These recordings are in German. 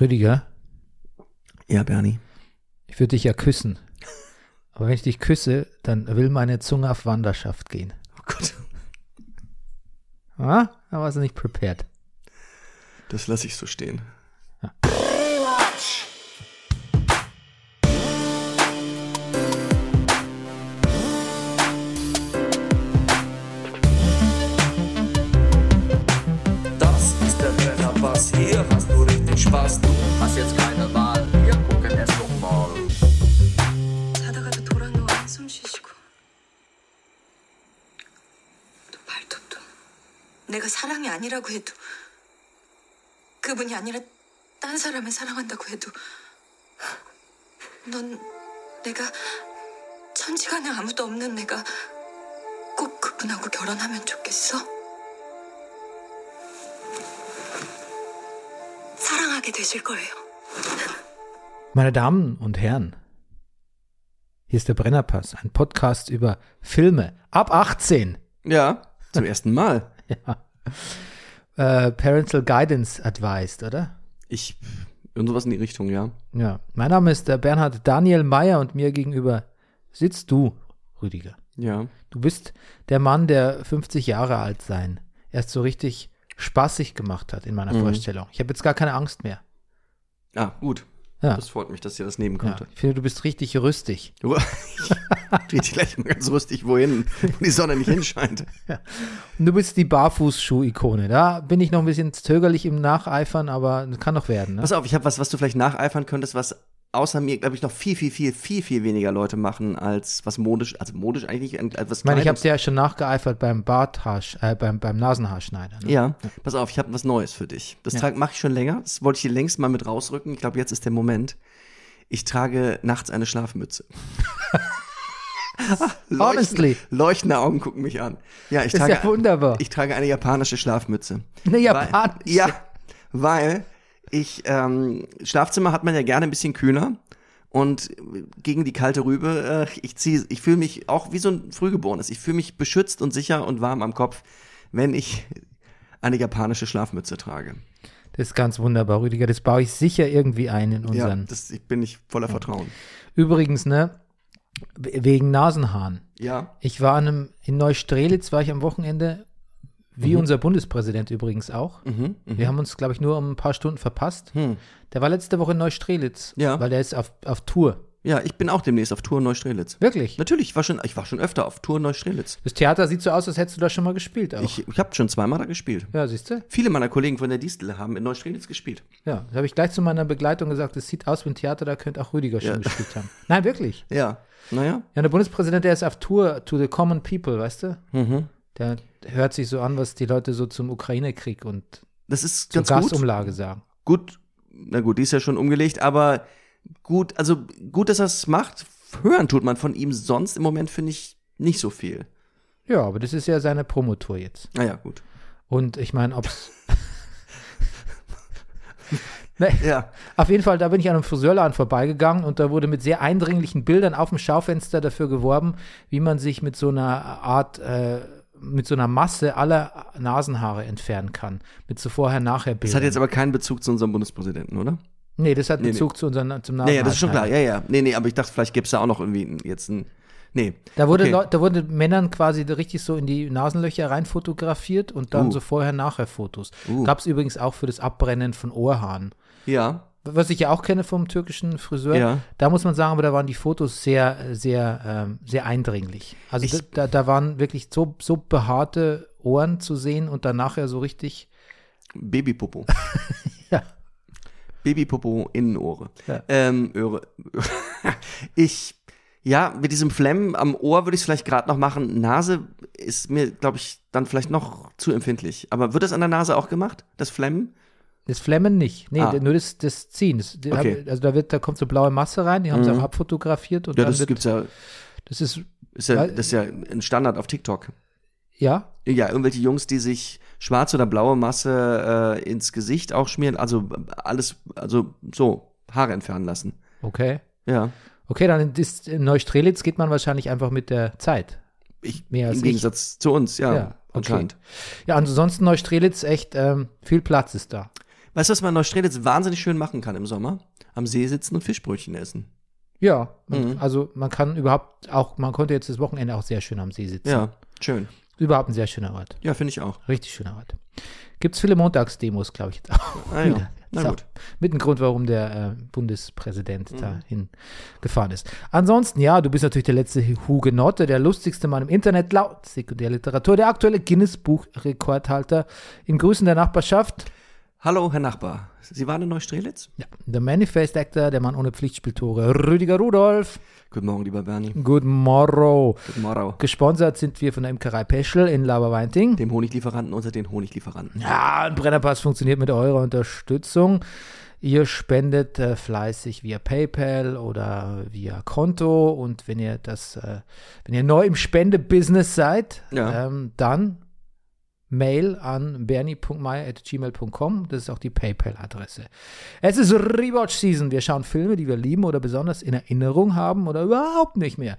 Rüdiger, Ja, Bernie. ich würde dich ja küssen. Aber wenn ich dich küsse, dann will meine Zunge auf Wanderschaft gehen. Oh Gott. Ah, da warst du nicht prepared. Das lasse ich so stehen. 아니라고 해도 그분이 아니라 딴 사람을 사랑한다고 해도 넌 내가 천지간에 아무도 없는 내가 꼭 그분하고 결혼하면 좋겠어? 사랑하게 되실 거예요. Meine Damen und Herren, hier ist der Brennerpass, ein Podcast über Filme ab 18. Ja, zum ersten Mal. Äh, Parental Guidance Advised, oder? Ich, irgendwas in die Richtung, ja. Ja. Mein Name ist der Bernhard Daniel Meyer und mir gegenüber sitzt du, Rüdiger. Ja. Du bist der Mann, der 50 Jahre alt sein, erst so richtig spaßig gemacht hat in meiner Mhm. Vorstellung. Ich habe jetzt gar keine Angst mehr. Ah, gut. Ja. Das freut mich, dass ihr das nehmen Ja, konnte. ich finde, du bist richtig rüstig. Du, dich gleich mal ganz rüstig wohin, wo die Sonne nicht hinscheint. Und du bist die Barfußschuh-Ikone. Da bin ich noch ein bisschen zögerlich im Nacheifern, aber das kann doch werden. Ne? Pass auf, ich habe was, was du vielleicht nacheifern könntest, was außer mir, glaube ich, noch viel, viel, viel, viel, viel weniger Leute machen, als was modisch, also modisch eigentlich nicht, als was Ich meine, ich habe dir ja schon nachgeeifert beim Barthaarsch, äh, beim, beim Nasenhaarschneider. Ne? Ja, pass auf, ich habe was Neues für dich. Das Ja. mache ich schon länger. Das wollte ich dir längst mal mit rausrücken. Ich glaube, jetzt ist der Moment. Ich trage nachts eine Schlafmütze. Leuchten- Honestly. Leuchtende Augen gucken mich an. Ja, ich Das ist trage, ja wunderbar. ich trage eine japanische Schlafmütze. Eine japanische? Weil, ja, weil ich, ähm, Schlafzimmer hat man ja gerne ein bisschen kühler. Und gegen die kalte Rübe, äh, ich ziehe, ich fühle mich auch wie so ein Frühgeborenes. Ich fühle mich beschützt und sicher und warm am Kopf, wenn ich eine japanische Schlafmütze trage. Das ist ganz wunderbar, Rüdiger. Das baue ich sicher irgendwie ein in Ja, unseren. das ich bin ich voller Vertrauen. Übrigens, ne, we- wegen Nasenhaaren. Ja. Ich war an einem, in Neustrelitz, war ich am Wochenende, wie unser Bundespräsident übrigens auch. Mhm, mhm. Wir haben uns, glaube ich, nur um ein paar Stunden verpasst. Hm. Der war letzte Woche in Neustrelitz, Ja. weil der ist auf, auf Tour. Ja, ich bin auch demnächst auf Tour in Neustrelitz. Wirklich? Natürlich, ich war schon, ich war schon öfter auf Tour in Neustrelitz. Das Theater sieht so aus, als hättest du da schon mal gespielt auch. Ich, ich habe schon zweimal da gespielt. ja, siehst du? Viele meiner Kollegen von der Distel haben in Neustrelitz gespielt. Ja, das habe ich gleich zu meiner Begleitung gesagt, es sieht aus wie ein Theater, da könnte auch Rüdiger schon Ja. gespielt haben. Nein, wirklich. Ja. Naja. Ja, der Bundespräsident, der ist auf Tour to the common people, weißt du? Mhm. Der hört sich so an, was die Leute so zum Ukraine-Krieg und Das ist zur ganz gut. Gasumlage sagen. Gut, na gut, die ist ja schon umgelegt, aber gut, also gut, dass er es macht. Hören tut man von ihm sonst im Moment, finde ich, nicht so viel. Ja, aber das ist ja seine Promotour jetzt. Naja, gut. Und ich meine, ob's. nee, Ja. auf jeden Fall, da bin ich an einem Friseurladen vorbeigegangen und da wurde mit sehr eindringlichen Bildern auf dem Schaufenster dafür geworben, wie man sich mit so einer Art, äh, mit so einer Masse aller Nasenhaare entfernen kann. Mit so vorher-nachher-Bildern. Das hat jetzt aber keinen Bezug zu unserem Bundespräsidenten, oder? nee, das hat Nee, Bezug zu unseren, zum Ja, ja, das ist schon klar. Ja, ja. Nee, nee, aber ich dachte, vielleicht gibt's da auch noch irgendwie jetzt ein. Nee. Da wurde, Okay. Da wurde Männern quasi richtig so in die Nasenlöcher rein fotografiert und dann Uh. so vorher-nachher-Fotos. Uh. Gab es übrigens auch für das Abbrennen von Ohrhaaren. Ja. Was ich ja auch kenne vom türkischen Friseur, Ja. da muss man sagen, aber da waren die Fotos sehr, sehr, ähm, sehr eindringlich. Also Ich- da, da waren wirklich so, so behaarte Ohren zu sehen und dann nachher so richtig, Babypopo. ja, Babypopo Innenohre. Ja. Ähm, Öhre. ich, ja, mit diesem Flemmen am Ohr würde ich es vielleicht gerade noch machen. Nase ist mir, glaube ich, dann vielleicht noch zu empfindlich. Aber wird das an der Nase auch gemacht? Das Flemmen? Das Flemmen nicht. Nee, Ah. nur das, das Ziehen. Das, Okay. also da wird, da kommt so blaue Masse rein, die haben sie Mhm. auch abfotografiert und Ja, dann das wird, gibt's ja, das ist, ist ja, Weil- das ist ja ein Standard auf TikTok. ja, Ja, irgendwelche Jungs, die sich schwarze oder blaue Masse äh, ins Gesicht auch schmieren, also alles, also so, Haare entfernen lassen. okay. Ja. Okay, dann ist in Neustrelitz geht man wahrscheinlich einfach mit der Zeit. Ich, Mehr als Im ich. Gegensatz zu uns, ja, Ja, okay. anscheinend. Ja, ansonsten Neustrelitz echt ähm, viel Platz ist da. Weißt du, was man in Neustrelitz wahnsinnig schön machen kann im Sommer? Am See sitzen und Fischbrötchen essen. Ja, Mhm. also man kann überhaupt auch, man konnte jetzt das Wochenende auch sehr schön am See sitzen. Ja, schön. Überhaupt ein sehr schöner Ort. Ja, finde ich auch. Richtig schöner Ort. Gibt es viele Montagsdemos, glaube ich, jetzt auch. Ah, ja. Na gut. Mit ein Grund, warum der äh, Bundespräsident Mhm. dahin gefahren ist. Ansonsten, ja, du bist natürlich der letzte Hugenotte, der lustigste Mann im Internet, laut Sekundärliteratur, der aktuelle Guinness-Buch-Rekordhalter im Grüßen der Nachbarschaft. Hallo, Herr Nachbar. Sie waren in Neustrelitz? Ja, der Manifest Actor, der Mann ohne Pflichtspieltore, Rüdiger Rudolf. Guten Morgen, lieber Bernie. Good morrow. Guten Morgen. Gesponsert sind wir von der Imkerei Peschel in Laberweinting. Dem Honiglieferanten unter den Honiglieferanten. Ja, ein Brennerpass funktioniert mit eurer Unterstützung. Ihr spendet äh, fleißig via PayPal oder via Konto und wenn ihr das, äh, wenn ihr neu im Spendebusiness seid, Ja. ähm, dann Mail an bernie.meier.gmail.com. Das ist auch die PayPal-Adresse. Es ist Rewatch-Season. Wir schauen Filme, die wir lieben oder besonders in Erinnerung haben oder überhaupt nicht mehr.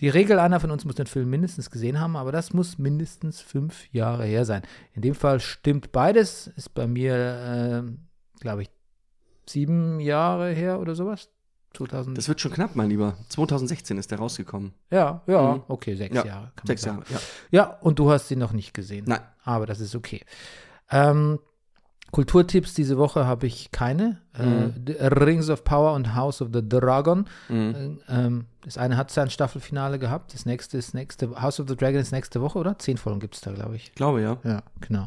Die Regel, einer von uns muss den Film mindestens gesehen haben, aber das muss mindestens fünf Jahre her sein. In dem Fall stimmt beides. Ist bei mir, äh, glaube ich, sieben Jahre her oder sowas. 2000. Das wird schon knapp, mein Lieber. 2016 ist der rausgekommen. ja, ja, Mhm. okay, sechs Ja, Jahre. Sechs Jahre, ja. Ja, und du hast ihn noch nicht gesehen. Nein. Aber das ist okay. Ähm, Kulturtipps diese Woche habe ich keine. Mhm. Äh, Rings of Power und House of the Dragon. Mhm. Äh, ähm, das eine hat sein Staffelfinale gehabt. Das nächste ist nächste House of the Dragon ist nächste Woche, oder? Zehn Folgen gibt es da, glaube ich. Ich glaube, ja. Ja, genau.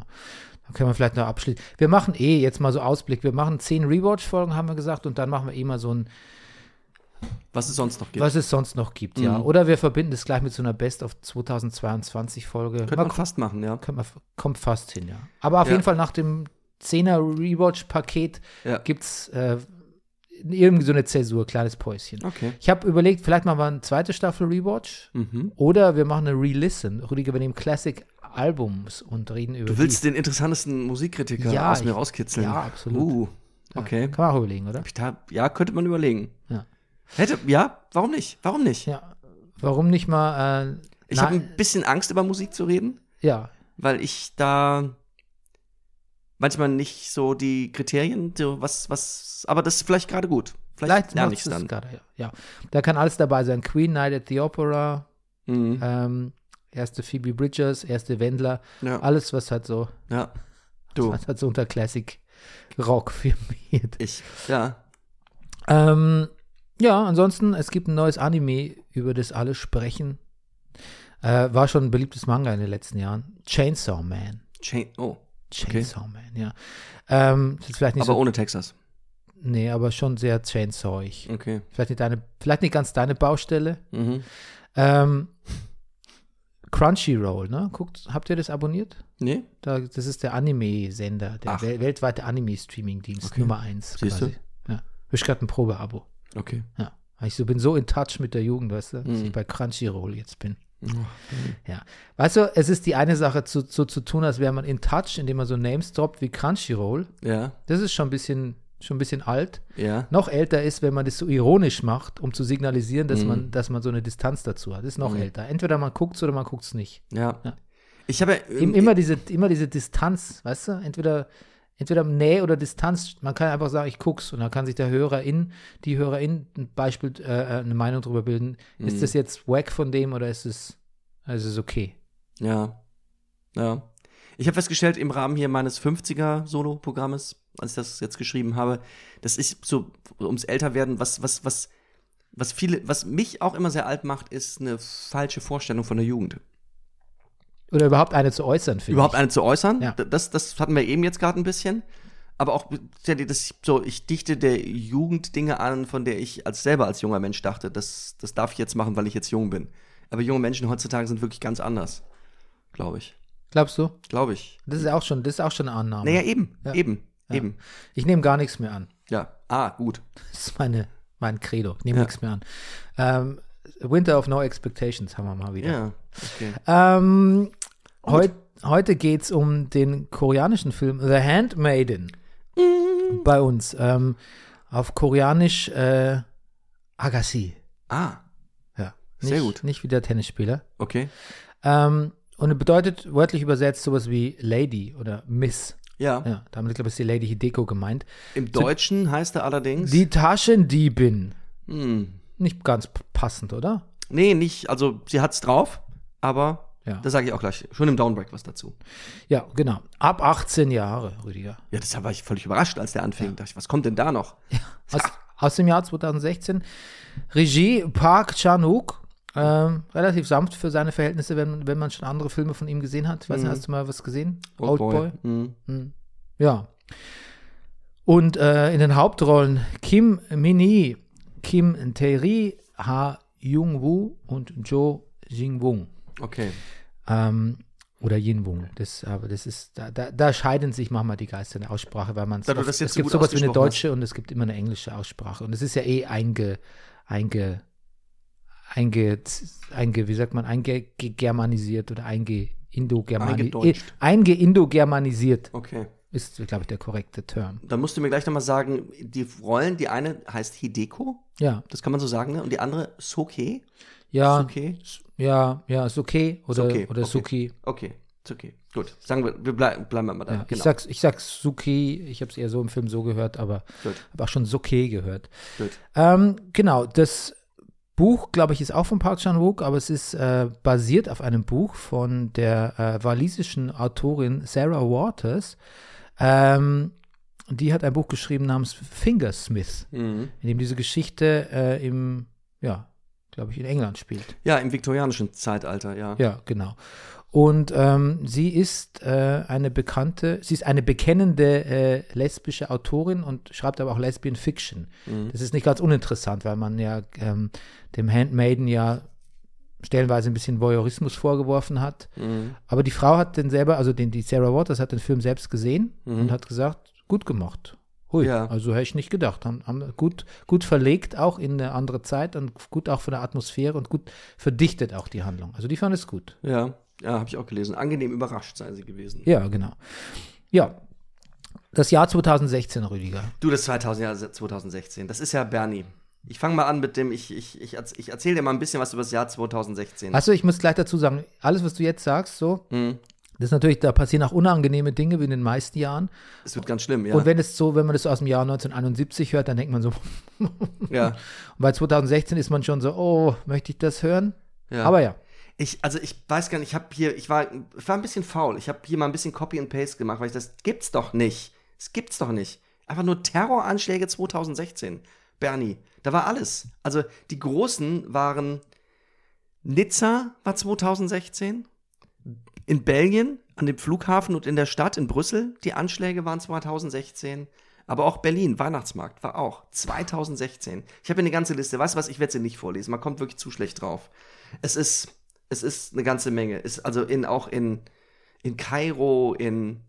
Da können wir vielleicht noch abschließen. Wir machen eh jetzt mal so Ausblick. Wir machen zehn Rewatch-Folgen, haben wir gesagt, und dann machen wir eh mal so ein, Was es sonst noch gibt. was es sonst noch gibt, ja. Mhm. Oder wir verbinden es gleich mit so einer Best of 2022 Folge. Könnte man fast machen, ja. Kommt, man, kommt fast hin, ja. Aber auf Ja. jeden Fall nach dem 10er Rewatch-Paket Ja. gibt es äh, irgendwie so eine Zäsur, kleines Päuschen. Okay. Ich habe überlegt, vielleicht machen wir eine zweite Staffel Rewatch Mhm. oder wir machen eine Re-Listen. Rüdiger, wir nehmen Classic-Albums und reden über Du willst den interessantesten Musikkritiker Ja, aus mir ich- rauskitzeln. ja, absolut. Uh, die. okay. Kann man auch überlegen, oder? Ja, könnte man überlegen. Ja. Hätte, ja, warum nicht? Warum nicht? Ja. Warum nicht mal, äh, Ich habe ein bisschen Angst, über Musik zu reden, ja, weil ich da manchmal nicht so die Kriterien, so was, was, aber das ist vielleicht gerade gut. Vielleicht, vielleicht lerne ich es dann. gerade, ja. ja. Da kann alles dabei sein. Queen Night at the Opera, Mhm. ähm, erste Phoebe Bridgers, erste Wendler, Ja, alles, was halt so ja. Du, Was hat so unter Classic Rock firmiert. ich, ja. Ähm, ja, ansonsten, es gibt ein neues Anime, über das alle sprechen. Äh, war schon ein beliebtes Manga in den letzten Jahren. Chainsaw Man. Chain, oh, Chainsaw Man, ja. Ähm, vielleicht nicht aber so. ohne Texas. Nee, aber schon sehr chainsawig. Okay. Vielleicht nicht deine, vielleicht nicht ganz deine Baustelle. Mhm. Ähm, Crunchyroll, ne? Guckt, habt ihr das abonniert? Nee? Da, das ist der Anime-Sender, der Ach. wel weltweite Anime-Streaming-Dienst Okay. Nummer eins. Siehst du? quasi. Ja. Ich gerade ein Probeabo. Okay. Ja. Ich so, bin so in touch mit der Jugend, weißt du, dass Mhm. ich bei Crunchyroll jetzt bin. Oh, Ja. Weißt du, es ist die eine Sache, zu, so zu tun, als wäre man in touch, indem man so Names droppt wie Crunchyroll. Ja, Das ist schon ein bisschen, schon ein bisschen alt. ja. Noch älter ist, wenn man das so ironisch macht, um zu signalisieren, dass, Mhm. man, dass man so eine Distanz dazu hat. Das ist noch Mhm. älter. Entweder man guckt es oder man guckt es nicht. Ja. Ja. Ich habe irgendwie- immer, diese, immer diese Distanz, weißt du? Entweder, entweder Nähe oder Distanz. Man kann einfach sagen, ich guck's und dann kann sich der Hörerin, die Hörerin ein Beispiel, äh, eine Meinung darüber bilden. Mhm. Ist das jetzt wack von dem oder ist es, ist es okay? Ja. Ja. Ich habe festgestellt, im Rahmen hier meines 50er-Solo-Programmes, als ich das jetzt geschrieben habe, das ist so ums Älterwerden, was, was, was, was viele, was mich auch immer sehr alt macht, ist eine falsche Vorstellung von der Jugend. Oder überhaupt eine zu äußern, finde Überhaupt ich. eine zu äußern, Ja. das, das hatten wir eben jetzt gerade ein bisschen. Aber auch, das, so, ich dichte der Jugend Dinge an, von der ich als selber als junger Mensch dachte, das, das darf ich jetzt machen, weil ich jetzt jung bin. Aber junge Menschen heutzutage sind wirklich ganz anders. Glaube ich. Glaubst du? Glaube ich. Das ist auch schon, das ist auch schon eine Annahme. Naja, eben, Ja. eben, Ja. eben. Ich nehme gar nichts mehr an. Ja, ah, gut. Das ist meine, mein Credo. Ich nehme Ja. nichts mehr an. Ähm, Winter of No Expectations haben wir mal wieder. Ja, okay. Ähm, heut, heute geht es um den koreanischen Film The Handmaiden bei uns. Ähm, auf Koreanisch äh, Agassi. Ah, Ja. Sehr nicht, gut. Nicht wie der Tennisspieler. okay. Ähm, und es bedeutet wörtlich übersetzt sowas wie Lady oder Miss. Ja. Ja, damit, glaube ich, ist die Lady Hideko gemeint. Im Deutschen heißt er allerdings. Die Taschendiebin. Hm. Nicht ganz passend, oder? Nee, nicht, also sie hat's drauf, aber Ja. das sage ich auch gleich. Schon im Downbreak was dazu. Ja, genau. Ab 18 Jahre, Rüdiger. Ja, deshalb war ich völlig überrascht, als der anfing. Dachte ich, was kommt denn da noch? Aus, aus dem Jahr 2016. Regie Park Chan-wook. Ähm, relativ sanft für seine Verhältnisse, wenn, wenn man schon andere Filme von ihm gesehen hat. Ich weiß nicht, hast du mal was gesehen? Oldboy. Hm. Ja. Und äh, in den Hauptrollen Kim Min-hee, Kim Tae-ri, Ha Jung-woo und Jo Jin-wung. Okay. Ähm, oder Yin-wung. Das, aber das ist, da, da, da scheiden sich manchmal die Geister in der Aussprache, weil man es so gibt gut sowas wie eine deutsche und es gibt immer eine englische Aussprache. Und es ist ja eh einge, einge, einge, einge wie sagt man, eingegermanisiert oder einge indogermanisiert. Eingedeutscht. Einge-indogermanisiert Okay. ist, glaube ich, der korrekte Term. Dann musst du mir gleich nochmal sagen, die Rollen, die eine heißt Hideko, Ja, das kann man so sagen, ne? Und die andere Soke. Ja, Soke. ja, ja, ist okay oder, Soke, oder okay. Suki. Okay, ist okay. Gut. Sagen wir, wir blei bleiben wir mal da. Ja, genau. Ich sag's, ich sag's Suki, ich habe es eher so im Film so gehört, aber habe auch schon Suki gehört. Gut. Ähm, genau, das Buch, glaube ich, ist auch von Park Chan-wook, aber es ist äh, basiert auf einem Buch von der äh, walisischen Autorin Sarah Waters. Ähm, die hat ein Buch geschrieben namens Fingersmith, Mhm. in dem diese Geschichte äh, im, ja, glaube ich, in England spielt. Ja, im viktorianischen Zeitalter, ja. Ja, genau. Und ähm, sie ist äh, eine bekannte, sie ist eine bekennende äh, lesbische Autorin und schreibt aber auch Lesbian Fiction. Das ist nicht ganz uninteressant, weil man ja ähm, dem Handmaiden ja stellenweise ein bisschen Voyeurismus vorgeworfen hat. Mhm. Aber die Frau hat den selber, also den, die Sarah Waters hat den Film selbst gesehen und hat gesagt, gut gemacht. Hui, Ja. also hätte ich nicht gedacht. Haben, haben gut, gut verlegt, auch in eine andere Zeit und gut auch von der Atmosphäre und gut verdichtet auch die Handlung. Also die fand es gut. Ja, ja habe ich auch gelesen. Angenehm überrascht sei sie gewesen. Ja, genau. Ja. Das Jahr 2016, Rüdiger. Du, das 2000, ja, 2016. Das ist ja Bernie. Ich fange mal an mit dem, ich, ich, ich, ich erzähle dir mal ein bisschen was über das Jahr 2016. Achso, ich muss gleich dazu sagen, alles, was du jetzt sagst, so, Mhm. Das ist natürlich, da passieren auch unangenehme Dinge wie in den meisten Jahren. Es wird ganz schlimm, ja. Und wenn es so, wenn man das aus dem Jahr 1971 hört, dann denkt man so, und ja. bei 2016 ist man schon so, oh, möchte ich das hören? ja. Aber ja. Ich, also ich weiß gar nicht, ich habe hier, ich war, ich war ein bisschen faul. Ich habe hier mal ein bisschen Copy and Paste gemacht, weil ich das gibt's doch nicht. Das gibt's doch nicht. Einfach nur Terroranschläge 2016. Bernie, da war alles. Also die großen waren Nizza war 2016, in Belgien an dem Flughafen und in der Stadt in Brüssel die Anschläge waren 2016. Aber auch Berlin, Weihnachtsmarkt, war auch 2016. Ich habe eine ganze Liste. Weißt du was, ich werde sie nicht vorlesen. Man kommt wirklich zu schlecht drauf. Es ist, es ist eine ganze Menge. Ist also in, auch in, in Kairo, in,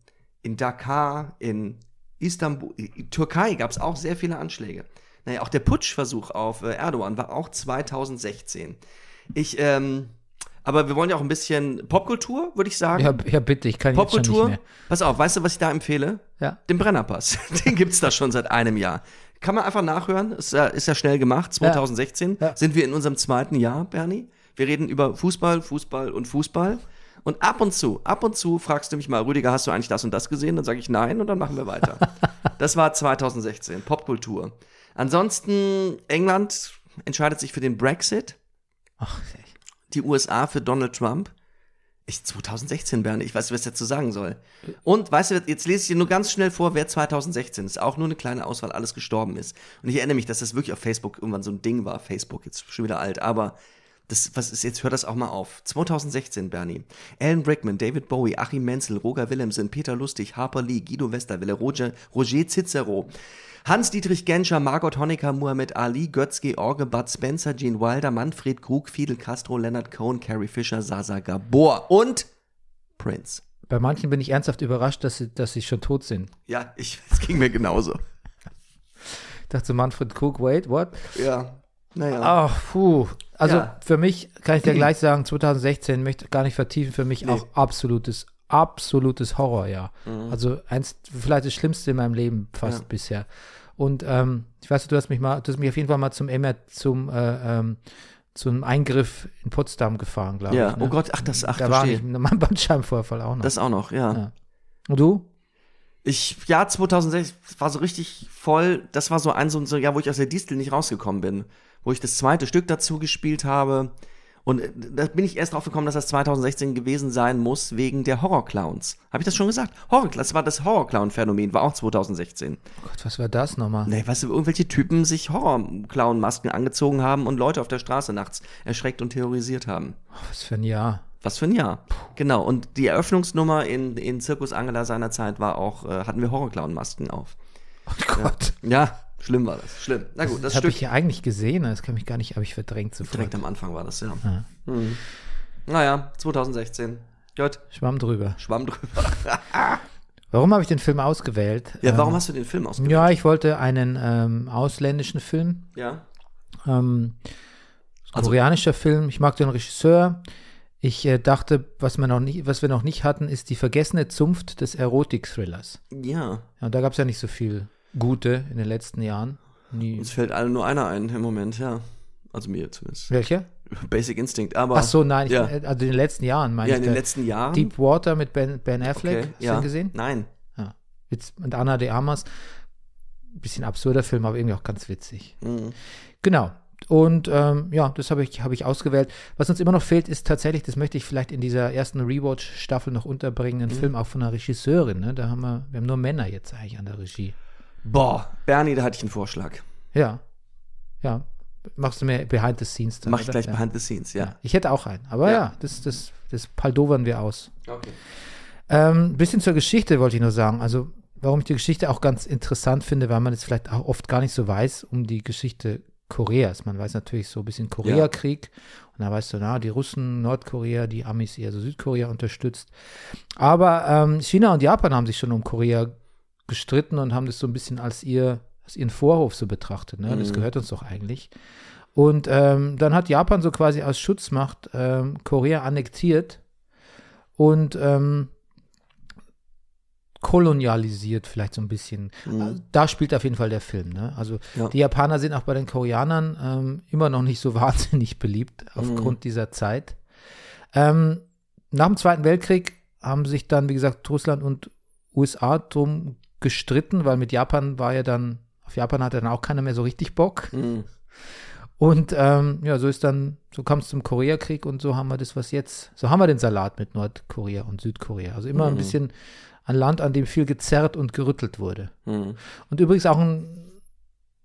in Dakar, in Istanbul, in Türkei gab es auch sehr viele Anschläge. Naja, auch der Putschversuch auf äh, Erdogan war auch 2016. Ich, ähm, aber wir wollen ja auch ein bisschen Popkultur, würde ich sagen. Ja, ja, bitte, ich kann jetzt schon Popkultur. nicht mehr. Pass auf, weißt du, was ich da empfehle? Ja. Den Brennerpass. Den gibt's da schon seit einem Jahr. Kann man einfach nachhören. Ist ja, ist ja schnell gemacht. 2016 Ja. sind wir in unserem zweiten Jahr, Bernie. Wir reden über Fußball, Fußball und Fußball. Und ab und zu, ab und zu fragst du mich mal, Rüdiger, hast du eigentlich das und das gesehen? Dann sage ich nein und dann machen wir weiter. das war 2016, Popkultur. Ansonsten, England entscheidet sich für den Brexit Ach, die USA für Donald Trump. Ich 2016, Bernie, ich weiß nicht, was ich dazu sagen soll. Und weißt du, jetzt lese ich dir nur ganz schnell vor, wer 2016 ist. Auch nur eine kleine Auswahl, alles gestorben ist. Und ich erinnere mich, dass das wirklich auf Facebook irgendwann so ein Ding war. Facebook, jetzt schon wieder alt, aber das, was ist, jetzt hört das auch mal auf. 2016, Bernie. Alan Rickman, David Bowie, Achim Menzel, Roger Willemsen, Peter Lustig, Harper Lee, Guido Westerwelle, Roger, Roger Cicero, Hans-Dietrich Genscher, Margot Honecker, Muhammad Ali, Götz George, Bud Spencer, Gene Wilder, Manfred Krug, Fidel Castro, Leonard Cohen, Carrie Fisher, Sasa Gabor und Prince. Bei manchen bin ich ernsthaft überrascht, dass sie, dass sie schon tot sind. Ja, ich, es ging mir genauso. Ich dachte Manfred Cook, wait, what? Ja, naja. Ach, puh. Also Ja. für mich kann ich dir gleich sagen, 2016 möchte ich gar nicht vertiefen, für mich auch absolutes, absolutes Horrorjahr. Also eins, vielleicht das Schlimmste in meinem Leben fast Mhm. Ja. bisher. Und ähm, ich weiß, du hast mich mal, du hast mich auf jeden Fall mal zum MR, zum äh, ähm, zum Eingriff in Potsdam gefahren, glaube ja, ich. Ne? oh Gott, ach, das, ach, da war verstehe. ich mein Bandscheibenvorfall auch noch. Das auch noch, ja. Ja. Und du? Ich, ja, 2006 war so richtig voll. Das war so ein, so, so ja, wo ich aus der Distel nicht rausgekommen bin. Wo ich das zweite Stück dazu gespielt habe. Und äh, da bin ich erst drauf gekommen, dass das 2016 gewesen sein muss, wegen der Horrorclowns. Habe ich das schon gesagt? Horror, das war das Horrorclown-Phänomen, war auch 2016. Oh Gott, was war das nochmal? Nee, weißt du, irgendwelche Typen sich Horrorclown-Masken angezogen haben und Leute auf der Straße nachts erschreckt und terrorisiert haben. Oh, was für ein Jahr. Was für ein Jahr. Genau. Und die Eröffnungsnummer in, in Zirkus Angela seiner Zeit war auch, äh, hatten wir Horrorclown-Masken auf. Oh Gott. Ja, schlimm war das. Schlimm. Na gut, das, Das habe ich ja eigentlich gesehen, das kann mich gar nicht, habe ich verdrängt sofort. direkt am Anfang war das, ja. Ja. Mhm. Naja, 2016. Gut, Schwamm drüber. schwamm drüber. Warum habe ich den Film ausgewählt? ja, warum ähm, hast du den Film ausgewählt? Ja, ich wollte einen ähm, ausländischen Film. Ja. Ähm, Also- koreanischer Film. Ich mag den Regisseur. Ich äh, dachte, was, wir noch nicht, was wir noch nicht hatten, ist die vergessene Zunft des Erotik-Thrillers. Ja. Ja, und da gab es ja nicht so viel Gute in den letzten Jahren. Nie. Uns fällt allen nur einer ein im Moment, ja. Also mir zumindest. Welcher? Basic Instinct, aber. Ach so, nein, ja. also in den letzten Jahren meine ja, ich. in den letzten Jahren. Deep Water mit Ben, ben Affleck. okay, Hast ja. du gesehen? Nein. Ja. Mit, mit Anna de Armas. Bisschen absurder Film, aber irgendwie auch ganz witzig. Mhm. Genau. Und ähm, ja, das habe ich, hab ich ausgewählt. Was uns immer noch fehlt, ist tatsächlich, das möchte ich vielleicht in dieser ersten Rewatch-Staffel noch unterbringen, ein Mhm. Film auch von einer Regisseurin. Ne? Da haben wir, wir haben nur Männer jetzt eigentlich an der Regie. Boah, Bernie, da hatte ich einen Vorschlag. Ja. Ja. Machst du mir Behind the Scenes dann? Mach ich oder? gleich ja. behind the scenes, ja. Ich hätte auch einen. Aber Ja. ja, das, das, das paldovern wir aus. Okay. Ähm, bisschen zur Geschichte wollte ich nur sagen. Also, warum ich die Geschichte auch ganz interessant finde, weil man es vielleicht auch oft gar nicht so weiß um die Geschichte Koreas. Man weiß natürlich so ein bisschen Koreakrieg und da weißt du, na, die Russen, Nordkorea, die Amis eher so Südkorea unterstützt. Aber ähm, China und Japan haben sich schon um Korea gestritten und haben das so ein bisschen als ihr, als ihren Vorhof so betrachtet. Ne? Das Mhm. gehört uns doch eigentlich. Und ähm, dann hat Japan so quasi als Schutzmacht ähm, Korea annektiert und ähm, kolonialisiert vielleicht so ein bisschen. Mhm. Da spielt auf jeden Fall der Film. Ne? Also Ja. die Japaner sind auch bei den Koreanern ähm, immer noch nicht so wahnsinnig beliebt aufgrund Mhm. dieser Zeit. Ähm, nach dem Zweiten Weltkrieg haben sich dann, wie gesagt, Russland und USA drum gestritten, weil mit Japan war ja dann, auf Japan hatte dann auch keiner mehr so richtig Bock. Mhm. Und ähm, ja, so ist dann, so kam es zum Koreakrieg und so haben wir das, was jetzt, so haben wir den Salat mit Nordkorea und Südkorea. Also immer ein Mhm. bisschen ein Land, an dem viel gezerrt und gerüttelt wurde. Mhm. Und übrigens auch ein,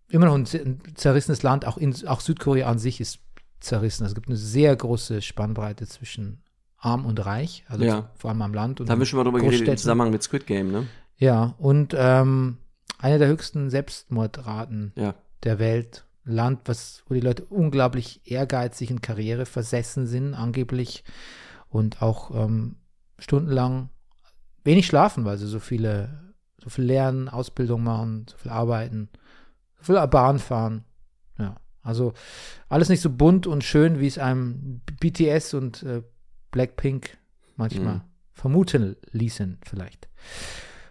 immer noch ein, zer- ein zerrissenes Land, auch, in, auch Südkorea an sich ist zerrissen. Also es gibt eine sehr große Spannbreite zwischen arm und reich, also Ja. vor allem am Land. Und Da haben wir schon mal drüber geredet im. Zusammenhang mit Squid Game, ne? Ja, und ähm, eine der höchsten Selbstmordraten Ja. der Welt. Land, was, wo die Leute unglaublich ehrgeizig und Karriere versessen sind, angeblich. Und auch ähm, stundenlang wenig schlafen, weil sie so viele, so viel lernen, Ausbildung machen, so viel arbeiten, so viel Bahn fahren. Ja, also alles nicht so bunt und schön, wie es einem BTS und äh, Blackpink manchmal Mhm. vermuten ließen, vielleicht.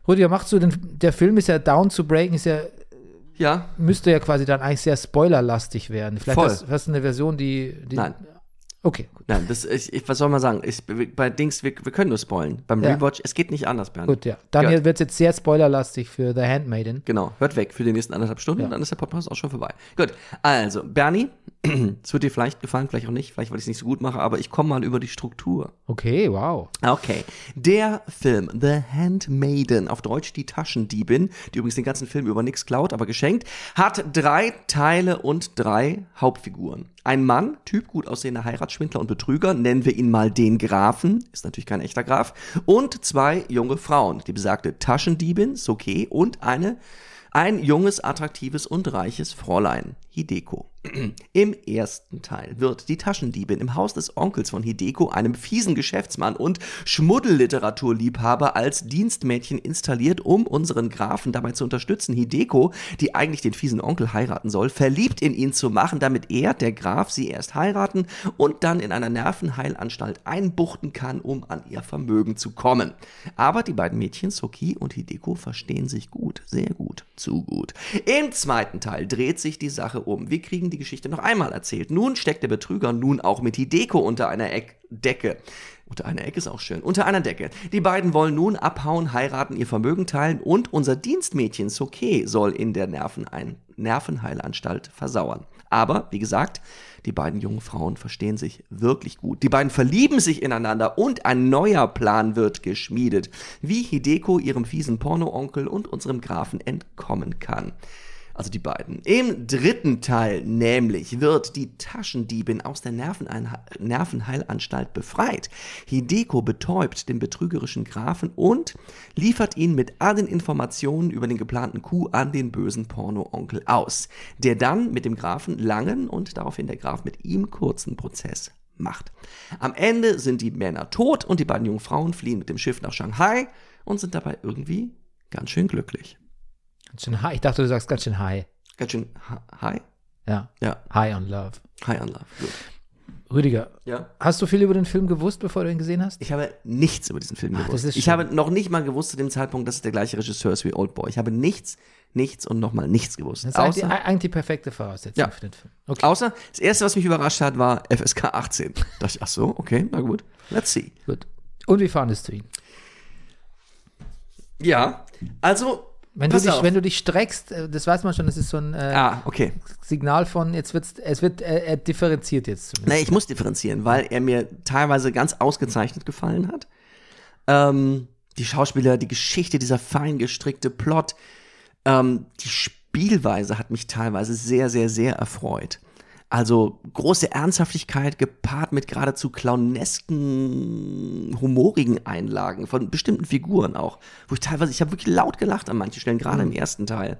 Rüdiger, machst du den, der Film ist ja Down to Breaken, ist ja Ja, müsste ja quasi dann eigentlich sehr spoilerlastig werden. Vielleicht Voll. hast, hast du eine Version, die, die Nein. Okay, gut. nein, das, ich, ich, was soll man sagen? Ich, bei Dings, wir, wir können nur spoilen. Beim Ja. Rewatch, es geht nicht anders, Bernie. Gut, ja. Dann Gut. wird es jetzt sehr spoilerlastig für The Handmaiden. Genau, hört weg für die nächsten anderthalb Stunden, Ja. dann ist der Podcast auch schon vorbei. Gut, also, Bernie, es wird dir vielleicht gefallen, vielleicht auch nicht, vielleicht, weil ich es nicht so gut mache, aber ich komme mal über die Struktur. Okay, wow. Okay, der Film The Handmaiden, auf Deutsch die Taschendiebin, die übrigens den ganzen Film über nichts klaut, aber geschenkt, hat drei Teile und drei Hauptfiguren. Ein Mann, Typ gut aussehender Heiratsschwindler und Betrüger, nennen wir ihn mal den Grafen, ist natürlich kein echter Graf, und zwei junge Frauen, die besagte Taschendiebin, Soke, und eine ein junges, attraktives und reiches Fräulein, Hideko. Im ersten Teil wird die Taschendiebin im Haus des Onkels von Hideko, einem fiesen Geschäftsmann und Schmuddelliteraturliebhaber, als Dienstmädchen installiert, um unseren Grafen dabei zu unterstützen, Hideko, die eigentlich den fiesen Onkel heiraten soll, verliebt in ihn zu machen, damit er, der Graf, sie erst heiraten und dann in einer Nervenheilanstalt einbuchten kann, um an ihr Vermögen zu kommen. Aber die beiden Mädchen, Soki und Hideko, verstehen sich gut, sehr gut, zu gut. Im zweiten Teil dreht sich die Sache um. Wir kriegen die Geschichte noch einmal erzählt. Nun steckt der Betrüger nun auch mit Hideko unter einer Eck Decke. Unter einer Ecke ist auch schön. Unter einer Decke. Die beiden wollen nun abhauen, heiraten, ihr Vermögen teilen und unser Dienstmädchen Soke soll in der Nervenein Nervenheilanstalt versauern. Aber, wie gesagt, die beiden jungen Frauen verstehen sich wirklich gut. Die beiden verlieben sich ineinander und ein neuer Plan wird geschmiedet, wie Hideko ihrem fiesen Porno-Onkel und unserem Grafen entkommen kann also die beiden. Im dritten Teil nämlich wird die Taschendiebin aus der Nervenheilanstalt befreit. Hideko betäubt den betrügerischen Grafen und liefert ihn mit allen Informationen über den geplanten Coup an den bösen Porno-Onkel aus, der dann mit dem Grafen langen und daraufhin der Graf mit ihm kurzen Prozess macht. Am Ende sind die Männer tot und die beiden jungen Frauen fliehen mit dem Schiff nach Shanghai und sind dabei irgendwie ganz schön glücklich. Ganz schön high. Ich dachte, du sagst ganz schön high. Ganz schön hi- high? Ja. Ja, High on Love. high on love. Gut. Rüdiger, Ja. hast du viel über den Film gewusst, bevor du ihn gesehen hast? Ich habe nichts über diesen Film Ach, gewusst. Ich habe noch nicht mal gewusst zu dem Zeitpunkt, dass es der gleiche Regisseur ist wie Oldboy. Ich habe nichts, nichts und nochmal nichts gewusst. Das ist eigentlich, Außer, eigentlich die perfekte Voraussetzung Ja. für den Film. Okay, außer, das erste, was mich überrascht hat, war FSK 18. Da dachte ich, ach so, okay, na gut. Let's see. gut. Und wie fandest du ihn? Ja, also, Wenn du, pass dich, auf. wenn du dich streckst, äh, das weiß man schon, das ist so ein äh, ah, okay. Signal von, jetzt wird's, es wird, äh, er differenziert jetzt zumindest. Nee, ich muss differenzieren, weil er mir teilweise ganz ausgezeichnet gefallen hat. Ähm, die Schauspieler, die Geschichte, dieser fein gestrickte Plot, ähm, die Spielweise hat mich teilweise sehr, sehr, sehr erfreut. Also große Ernsthaftigkeit gepaart mit geradezu clownesken, humorigen Einlagen von bestimmten Figuren auch. Wo ich teilweise, ich habe wirklich laut gelacht an manchen Stellen, gerade im ersten Teil.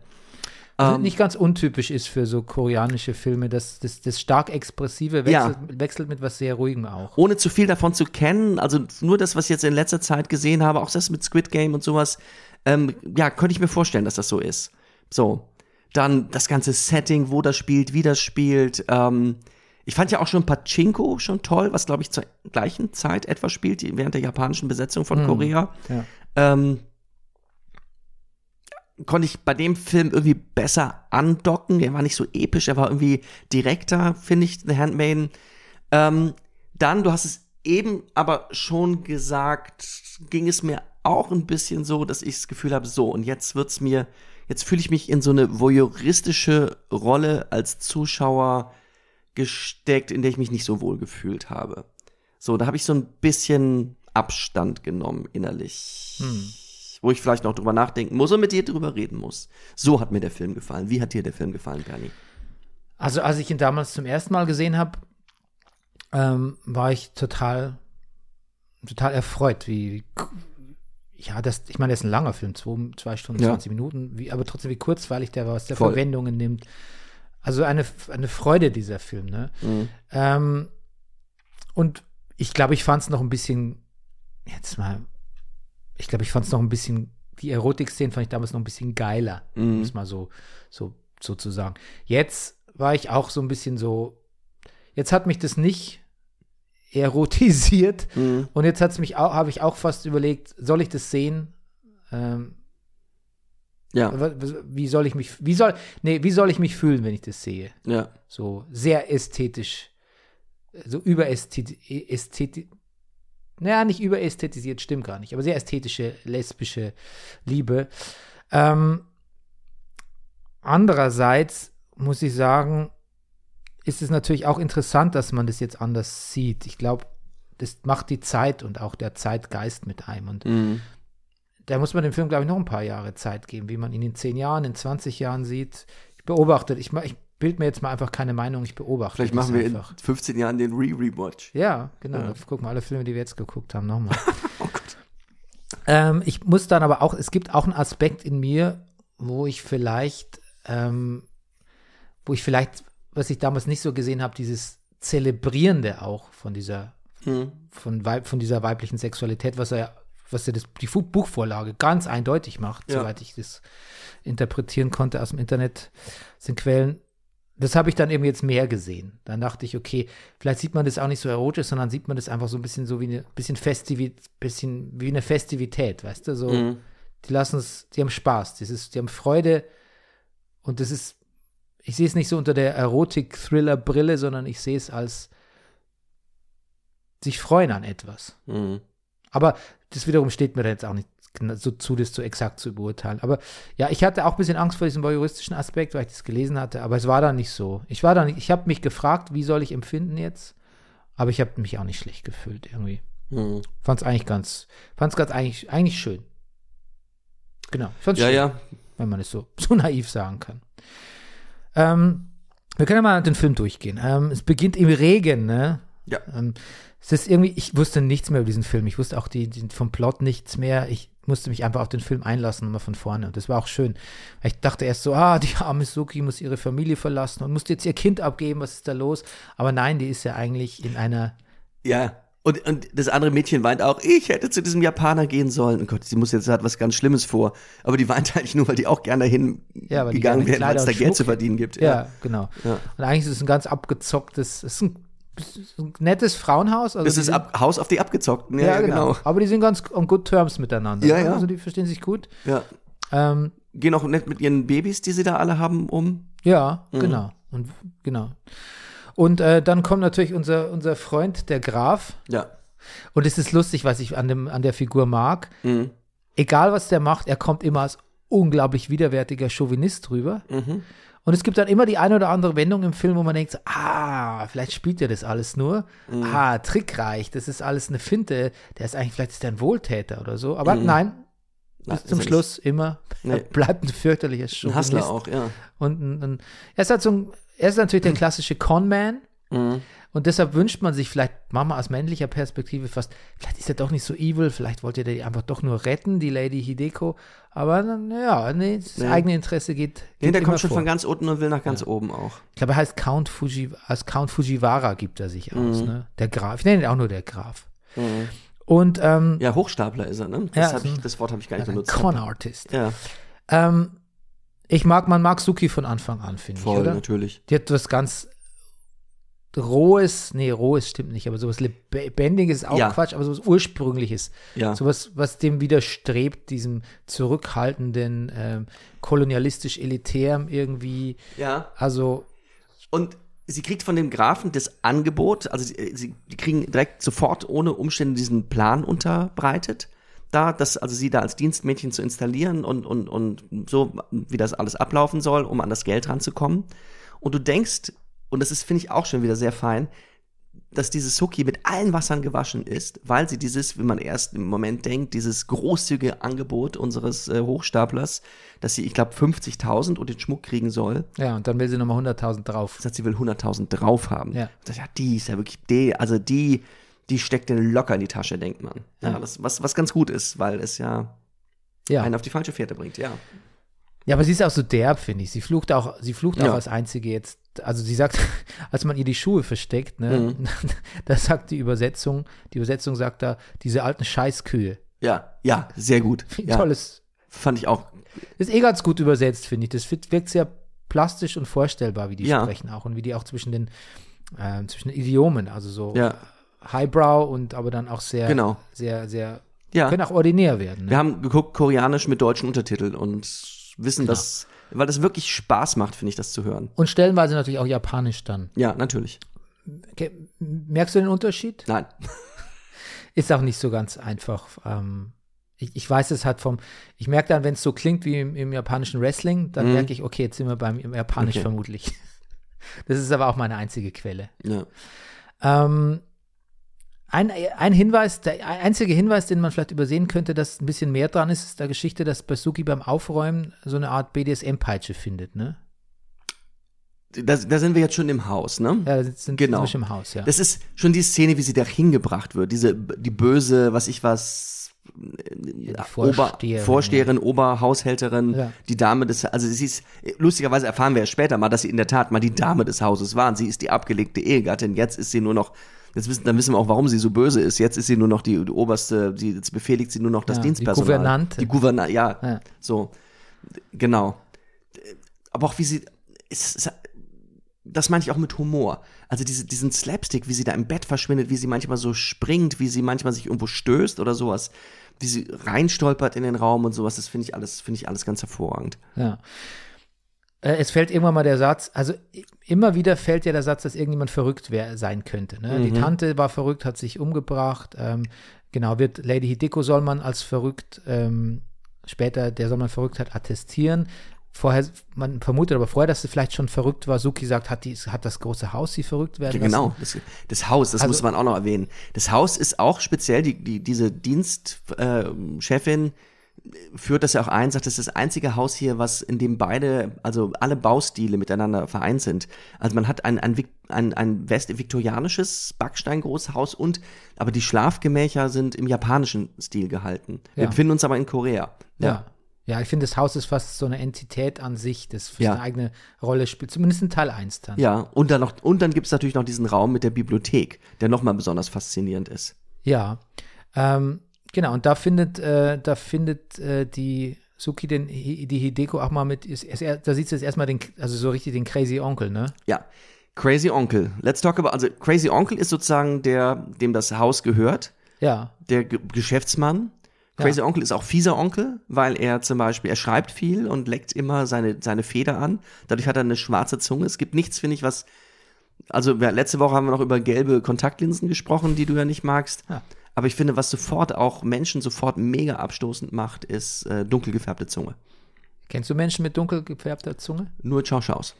Also nicht ganz untypisch ist für so koreanische Filme, dass das, das stark Expressive Ja. wechselt, wechselt mit was sehr Ruhigem auch. ohne zu viel davon zu kennen, also nur das, was ich jetzt in letzter Zeit gesehen habe, auch das mit Squid Game und sowas, ähm, ja, könnte ich mir vorstellen, dass das so ist. So. Dann das ganze Setting, wo das spielt, wie das spielt. Ähm, ich fand ja auch schon Pachinko schon toll, was, glaube ich, zur gleichen Zeit etwa spielt, während der japanischen Besetzung von Korea. Ja. Ähm, konnte ich bei dem Film irgendwie besser andocken. Er war nicht so episch, er war irgendwie direkter, finde ich, The Handmaiden. Ähm, dann, du hast es eben aber schon gesagt, ging es mir auch ein bisschen so, dass ich das Gefühl habe, so, und jetzt wird's mir, jetzt fühle ich mich in so eine voyeuristische Rolle als Zuschauer gesteckt, in der ich mich nicht so wohl gefühlt habe. So, da habe ich so ein bisschen Abstand genommen innerlich. Wo ich vielleicht noch drüber nachdenken muss und mit dir drüber reden muss. So hat mir der Film gefallen. Wie hat dir der Film gefallen, Bernie? Also als ich ihn damals zum ersten Mal gesehen habe, ähm, war ich total, total erfreut, wie ja, das, ich meine, das ist ein langer Film, zwei, zwei Stunden, Ja. 20 Minuten, wie, aber trotzdem wie kurzweilig der war, was der Voll. Verwendungen nimmt. Also eine, eine Freude dieser Film, ne? Mhm. Ähm, und ich glaube, ich fand es noch ein bisschen, jetzt mal, ich glaube, ich fand es noch ein bisschen, die Erotik-Szenen fand ich damals noch ein bisschen geiler, Mhm. um es mal so, so, so zu sagen. Jetzt war ich auch so ein bisschen so, jetzt hat mich das nicht erotisiert Mhm. und jetzt hat's mich auch, habe ich auch fast überlegt, soll ich das sehen? Ähm, Ja, wie soll ich mich, wie soll, nee, wie soll ich mich fühlen, wenn ich das sehe? ja. so sehr ästhetisch, so überästhetisch, ästheti naja, nicht überästhetisiert, stimmt gar nicht, aber sehr ästhetische, lesbische Liebe. Ähm, andererseits muss ich sagen, ist es natürlich auch interessant, dass man das jetzt anders sieht. Ich glaube, das macht die Zeit und auch der Zeitgeist mit einem. Und Mhm. da muss man dem Film, glaube ich, noch ein paar Jahre Zeit geben, wie man ihn in 10 Jahren, in 20 Jahren sieht. Ich beobachte, ich, ich bild mir jetzt mal einfach keine Meinung, ich beobachte Vielleicht machen wir in einfach. 15 Jahren den Re-Rewatch. Ja, genau. Ja. Guck mal, alle Filme, die wir jetzt geguckt haben, nochmal. Oh Gott. ähm, ich muss dann aber auch, es gibt auch einen Aspekt in mir, wo ich vielleicht, ähm, wo ich vielleicht, was ich damals nicht so gesehen habe, dieses Zelebrierende auch von dieser Mhm. von, Weib, von dieser weiblichen Sexualität, was er, was er das, die Buchvorlage ganz eindeutig macht, Ja. soweit ich das interpretieren konnte aus dem Internet, sind Quellen. Das habe ich dann eben jetzt mehr gesehen. Dann dachte ich, okay, vielleicht sieht man das auch nicht so erotisch, sondern sieht man das einfach so ein bisschen so wie eine bisschen Festivität, bisschen wie eine Festivität, weißt du? So, Mhm. die lassen es, die haben Spaß, das ist, die haben Freude und das ist, ich sehe es nicht so unter der Erotik-Thriller-Brille, sondern ich sehe es als sich freuen an etwas. Mhm. Aber das wiederum steht mir da jetzt auch nicht so zu, das so exakt zu beurteilen. Aber ja, ich hatte auch ein bisschen Angst vor diesem voyeuristischen Aspekt, weil ich das gelesen hatte, aber es war dann nicht so. Ich war dann, ich habe mich gefragt, wie soll ich empfinden jetzt? Aber ich habe mich auch nicht schlecht gefühlt irgendwie. Mhm. Fand es eigentlich ganz, fand es ganz eigentlich, eigentlich schön. Genau. Ja, schön, ja. wenn man es so, so naiv sagen kann. Ähm, wir können ja mal den Film durchgehen. Ähm, es beginnt im Regen, ne? Ja. Ähm, es ist irgendwie, ich wusste nichts mehr über diesen Film. Ich wusste auch die, die, vom Plot nichts mehr. Ich musste mich einfach auf den Film einlassen, mal von vorne. Und das war auch schön. Ich dachte erst so, ah, die arme Suki muss ihre Familie verlassen und musste jetzt ihr Kind abgeben. Was ist da los? Aber nein, die ist ja eigentlich in einer Ja. Und, und das andere Mädchen weint auch, ich hätte zu diesem Japaner gehen sollen. Oh Gott, sie muss jetzt hat was ganz Schlimmes vor. Aber die weint eigentlich nur, weil die auch gerne dahin Ja, gegangen wären, weil es da und Geld zu verdienen gibt. Ja, genau. Ja. Und eigentlich ist es ein ganz abgezocktes, es ist ein, nettes Frauenhaus. Also Das ist ab, Haus auf die Abgezockten. Ja, ja, ja, genau. genau. Aber die sind ganz on good terms miteinander. Ja, ne? ja. Also die verstehen sich gut. Ja. Ähm, Gehen auch nett mit ihren Babys, die sie da alle haben, um. ja, Mhm. genau. Und genau. Und äh, dann kommt natürlich unser, unser Freund, der Graf. Ja. Und es ist lustig, was ich an, dem, an der Figur mag. Mhm. Egal, was der macht, er kommt immer als unglaublich widerwärtiger Chauvinist rüber. Mhm. Und es gibt dann immer die eine oder andere Wendung im Film, wo man denkt, ah, vielleicht spielt er das alles nur. Mhm. Ah, trickreich, das ist alles eine Finte. Der ist eigentlich, vielleicht ist er ein Wohltäter oder so. Aber nein, Mhm. Nein, bis zum Schluss immer. Nee. Er bleibt ein fürchterlicher Ein Chauvinist. Hustler auch, ja. Und ein, ein, er ist halt so ein, er ist natürlich der klassische Con-Man. Mhm. Und deshalb wünscht man sich vielleicht, Mama aus männlicher Perspektive fast, vielleicht ist er doch nicht so evil, vielleicht wollte er die einfach doch nur retten, die Lady Hideko. Aber dann, ja, nee, das Nee. eigene Interesse geht, geht Nee, der kommt schon vor. von ganz unten und will nach ganz oben auch. Ich glaube, er heißt Count Fuji, als Count Fujiwara gibt er sich aus, Mhm. ne? Der Graf. Ich nenne ihn auch nur der Graf. Und ähm, Ja, Hochstapler ist er, ne? Ja, Das, ein- ich, das Wort habe ich gar nicht benutzt. Con Artist. Ja, Ähm, ich mag, man mag Suki von Anfang an, finde ich, voll, oder? natürlich. Die hat was ganz Rohes, nee, Rohes stimmt nicht, aber sowas Lebendiges ist auch Ja. Quatsch, aber sowas Ursprüngliches. Ja. Sowas, was dem widerstrebt, diesem zurückhaltenden, ähm, kolonialistisch-elitären irgendwie. Ja. Also, Und sie kriegt von dem Grafen das Angebot, also sie, sie die kriegen direkt sofort ohne Umstände diesen Plan unterbreitet, da, das, also sie da als Dienstmädchen zu installieren und, und, und so, wie das alles ablaufen soll, um an das Geld ranzukommen. Und du denkst, und das ist, finde ich, auch schon wieder sehr fein, dass diese Suki mit allen Wassern gewaschen ist, weil sie dieses, wie man erst im Moment denkt, dieses großzügige Angebot unseres äh, Hochstaplers, dass sie, ich glaube, 50.000 und den Schmuck kriegen soll, ja, und dann will sie nochmal 100.000 drauf. sagt, sie will 100.000 drauf haben. Ja. Das, ja, die ist ja wirklich, die, also die, die steckt den locker in die Tasche, denkt man. Ja, Ja. Das, was, was ganz gut ist, weil es ja, Ja. einen auf die falsche Fährte bringt, ja. Ja, aber sie ist auch so derb, finde ich. Sie flucht auch, sie flucht auch Ja. als einzige jetzt. Also sie sagt, als man ihr die Schuhe versteckt, ne, Mhm. da sagt die Übersetzung, die Übersetzung sagt da, diese alten Scheißkühe. Ja, ja, sehr gut. Ja, tolles. Fand ich auch. Ist eh ganz gut übersetzt, finde ich. Das wird- wirkt sehr plastisch und vorstellbar, wie die Ja. sprechen auch und wie die auch zwischen den, ähm, zwischen den Idiomen, also so Ja, Highbrow und aber dann auch sehr, Genau. sehr, sehr, ja. können auch ordinär werden. Ne? Wir haben geguckt, koreanisch mit deutschen Untertiteln und wissen, Genau. dass, weil das wirklich Spaß macht, finde ich, das zu hören. Und stellenweise natürlich auch japanisch dann. Ja, natürlich. Okay. Merkst du den Unterschied? Nein. Ist auch nicht so ganz einfach. Ähm, ich, ich weiß es halt vom, ich merke dann, wenn es so klingt wie im, im japanischen Wrestling, dann Mhm. merke ich, okay, jetzt sind wir beim im Japanisch Okay. vermutlich. Das ist aber auch meine einzige Quelle. Ja. Ähm, ein, ein Hinweis, der einzige Hinweis, den man vielleicht übersehen könnte, dass ein bisschen mehr dran ist, ist der Geschichte, dass Basuki beim Aufräumen so eine Art BDSM-Peitsche findet, ne? Da, da sind wir jetzt schon im Haus, ne? Ja, das sind Genau. sind wir schon im Haus, ja. Das ist schon die Szene, wie sie da hingebracht wird. Diese, die böse, was ich was, äh, Ober, Vorsteherin, Vorsteherin, Oberhaushälterin, Ja. die Dame des, also sie ist, lustigerweise erfahren wir ja später mal, dass sie in der Tat mal die Dame des Hauses war. Und sie ist die abgelegte Ehegattin. Jetzt ist sie nur noch, jetzt wissen, dann wissen wir auch, warum sie so böse ist. Jetzt ist sie nur noch die, die oberste, die, jetzt befehligt sie nur noch das Ja, die Dienstpersonal. Gouvernante. Die Gouvernante, ja, Ja. so. Genau. Aber auch wie sie, es ist, das meine ich auch mit Humor. Also diese, diesen Slapstick, wie sie da im Bett verschwindet, wie sie manchmal so springt, wie sie manchmal sich irgendwo stößt oder sowas, wie sie reinstolpert in den Raum und sowas, das finde ich alles, finde ich alles ganz hervorragend. Ja. Äh, es fällt irgendwann mal der Satz, also immer wieder fällt ja der Satz, dass irgendjemand verrückt wär, sein könnte. Ne? Die Tante war verrückt, hat sich umgebracht. Ähm, genau, wird Lady Hideko soll man als verrückt, ähm, später der soll man Verrücktheit attestieren. Vorher, man vermutet aber vorher, dass sie vielleicht schon verrückt war. Suki sagt, hat, die, hat das große Haus sie verrückt werden Ja, genau, das, das Haus, das Also- muss man auch noch erwähnen. Das Haus ist auch speziell, die, die, diese Dienstchefin äh, führt das ja auch ein, sagt, das ist das einzige Haus hier, was in dem beide, also alle Baustile miteinander vereint sind. Also man hat ein, ein, ein, ein westviktorianisches Backsteingroßhaus und, aber die Schlafgemächer sind im japanischen Stil gehalten. Wir Ja. befinden uns aber in Korea. Ja. Ja, ich finde, das Haus ist fast so eine Entität an sich, das für Ja. seine eigene Rolle spielt. Zumindest in Teil 1 dann. Ja, und dann noch, und dann gibt es natürlich noch diesen Raum mit der Bibliothek, der nochmal besonders faszinierend ist. Ja. Ähm, genau, und da findet, äh, da findet äh, die Suki den, die Hideko auch mal mit, ist, ist, da sieht sie jetzt erstmal den, also so richtig den Crazy Onkel, ne? Ja. Crazy Onkel. Let's talk about, also Crazy Onkel ist sozusagen der, dem das Haus gehört, Ja. der Ge Geschäftsmann. Crazy Onkel ist auch fieser Onkel, weil er zum Beispiel, er schreibt viel und leckt immer seine, seine Feder an. Dadurch hat er eine schwarze Zunge. Es gibt nichts, finde ich, was, also letzte Woche haben wir noch über gelbe Kontaktlinsen gesprochen, die du ja nicht magst. Ja. Aber ich finde, was sofort auch Menschen sofort mega abstoßend macht, ist äh, dunkel gefärbte Zunge. Kennst du Menschen mit dunkel gefärbter Zunge? Nur Chow Chows.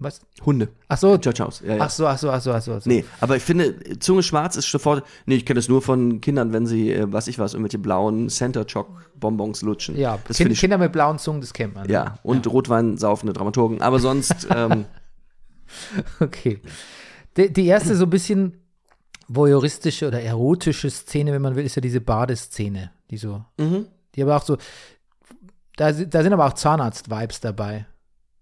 Was? Hunde. Ach so, Chow Chows. Ja, ja. ach so, ach so, ach so, ach so. Nee, aber ich finde, Zunge schwarz ist sofort. Nee, ich kenne das nur von Kindern, wenn sie, äh, was ich was, irgendwelche blauen Center Choc Bonbons lutschen. Ja, das kind, finde ich. Kinder mit blauen Zungen, das kennt man. ne? ja, und Rotwein saufende Dramaturgen. Aber sonst, ähm, Okay. Die, die erste so ein bisschen voyeuristische oder erotische Szene, wenn man will, ist ja diese Badeszene, die so, mhm. die aber auch so, da, da sind aber auch Zahnarzt-Vibes dabei.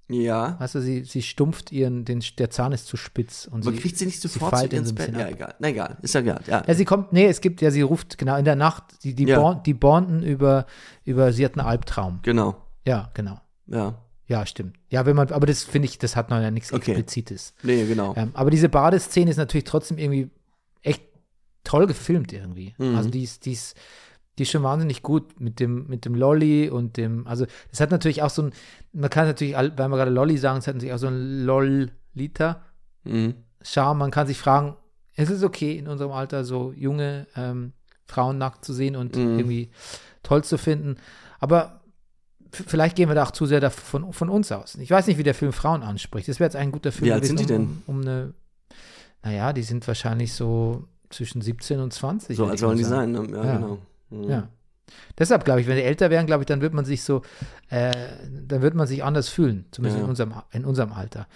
ja. Weißt du, sie, sie stumpft ihren, den, der Zahn ist zu spitz und Aber sie, kriegt sie nicht sofort zu ihr ihn ins Bett? Ja, egal. Na egal, ist ja egal. Ja. Ja, sie kommt, nee, es gibt, ja, sie ruft, genau, in der Nacht, die, die, Ja. bond, die bonden über, über, sie hat einen Albtraum. Genau. Ja, genau. Ja. Ja, stimmt. Ja, wenn man, aber das finde ich, das hat noch ja nichts Okay. Explizites. Nee, genau. Ähm, aber diese Badeszene ist natürlich trotzdem irgendwie echt toll gefilmt irgendwie. Mhm. Also die ist, die ist, die ist schon wahnsinnig gut mit dem, mit dem Lolly und dem, also es hat natürlich auch so ein, man kann natürlich, weil wir gerade Lolly sagen, es hat natürlich auch so ein Lolliter Mhm. Charme. Man kann sich fragen, ist es okay in unserem Alter so junge ähm, Frauen nackt zu sehen und Mhm. irgendwie toll zu finden. Aber vielleicht gehen wir da auch zu sehr davon, von uns aus. Ich weiß nicht, wie der Film Frauen anspricht. Das wäre jetzt ein guter Film Wie alt gewesen, sind die denn? Um, um eine, naja, die sind wahrscheinlich so zwischen 17 und 20. So mal sollen die sein. Ne? Ja, Ja. genau. Mhm. Ja. Deshalb glaube ich, wenn die älter wären, glaube ich, dann wird man sich so, äh, dann wird man sich anders fühlen, zumindest Ja. in, unserem, in unserem Alter.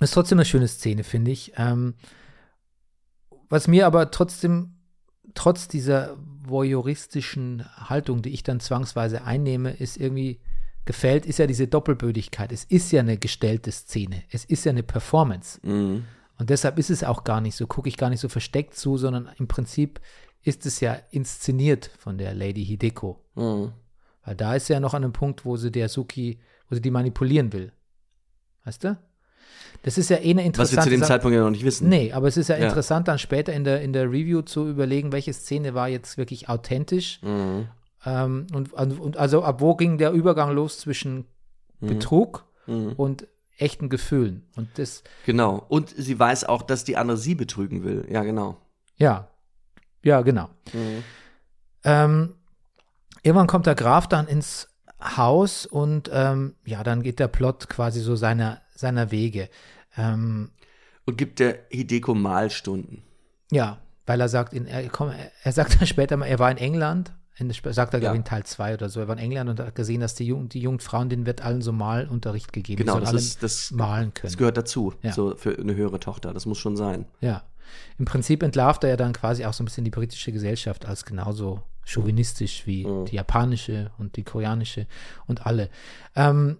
Ist trotzdem eine schöne Szene, finde ich. Ähm, was mir aber trotzdem, trotz dieser voyeuristischen Haltung, die ich dann zwangsweise einnehme, ist irgendwie gefällt, ist ja diese Doppelbödigkeit. Es ist ja eine gestellte Szene. Es ist ja eine Performance. Mhm. Und deshalb ist es auch gar nicht so, gucke ich gar nicht so versteckt zu, sondern im Prinzip ist es ja inszeniert von der Lady Hideko. Mhm. Weil da ist sie ja noch an einem Punkt, wo sie der Suki, wo sie die manipulieren will. Weißt du? Das ist ja eh eine Was interessante wir zu dem Sache. Zeitpunkt ja noch nicht wissen. Nee, aber es ist ja, Ja. interessant, dann später in der, in der Review zu überlegen, welche Szene war jetzt wirklich authentisch. Mhm. Ähm, und, und also ab wo ging der Übergang los zwischen Betrug Mhm. und echten Gefühlen? Und das, Genau. Und sie weiß auch, dass die andere sie betrügen will. Ja, genau. ja, ja, genau. Mhm. Ähm, irgendwann kommt der Graf dann ins Haus und ähm, ja, dann geht der Plot quasi so seiner, seiner Wege. Ähm, Und gibt der Hideko Malstunden. ja, weil er sagt, in, er, komm, er, er sagt dann später mal, er war in England, in, sagt er, glaube ich, Ja. in Teil 2 oder so, er war in England und hat gesehen, dass die, Jung, die jungen Frauen, denen wird allen so Malunterricht gegeben. Genau, das ist, das, malen können. das gehört dazu. Ja. So für eine höhere Tochter. Das muss schon sein. Ja. Im Prinzip entlarvt er ja dann quasi auch so ein bisschen die britische Gesellschaft als genauso chauvinistisch wie Mhm. die japanische und die koreanische und alle. Ähm,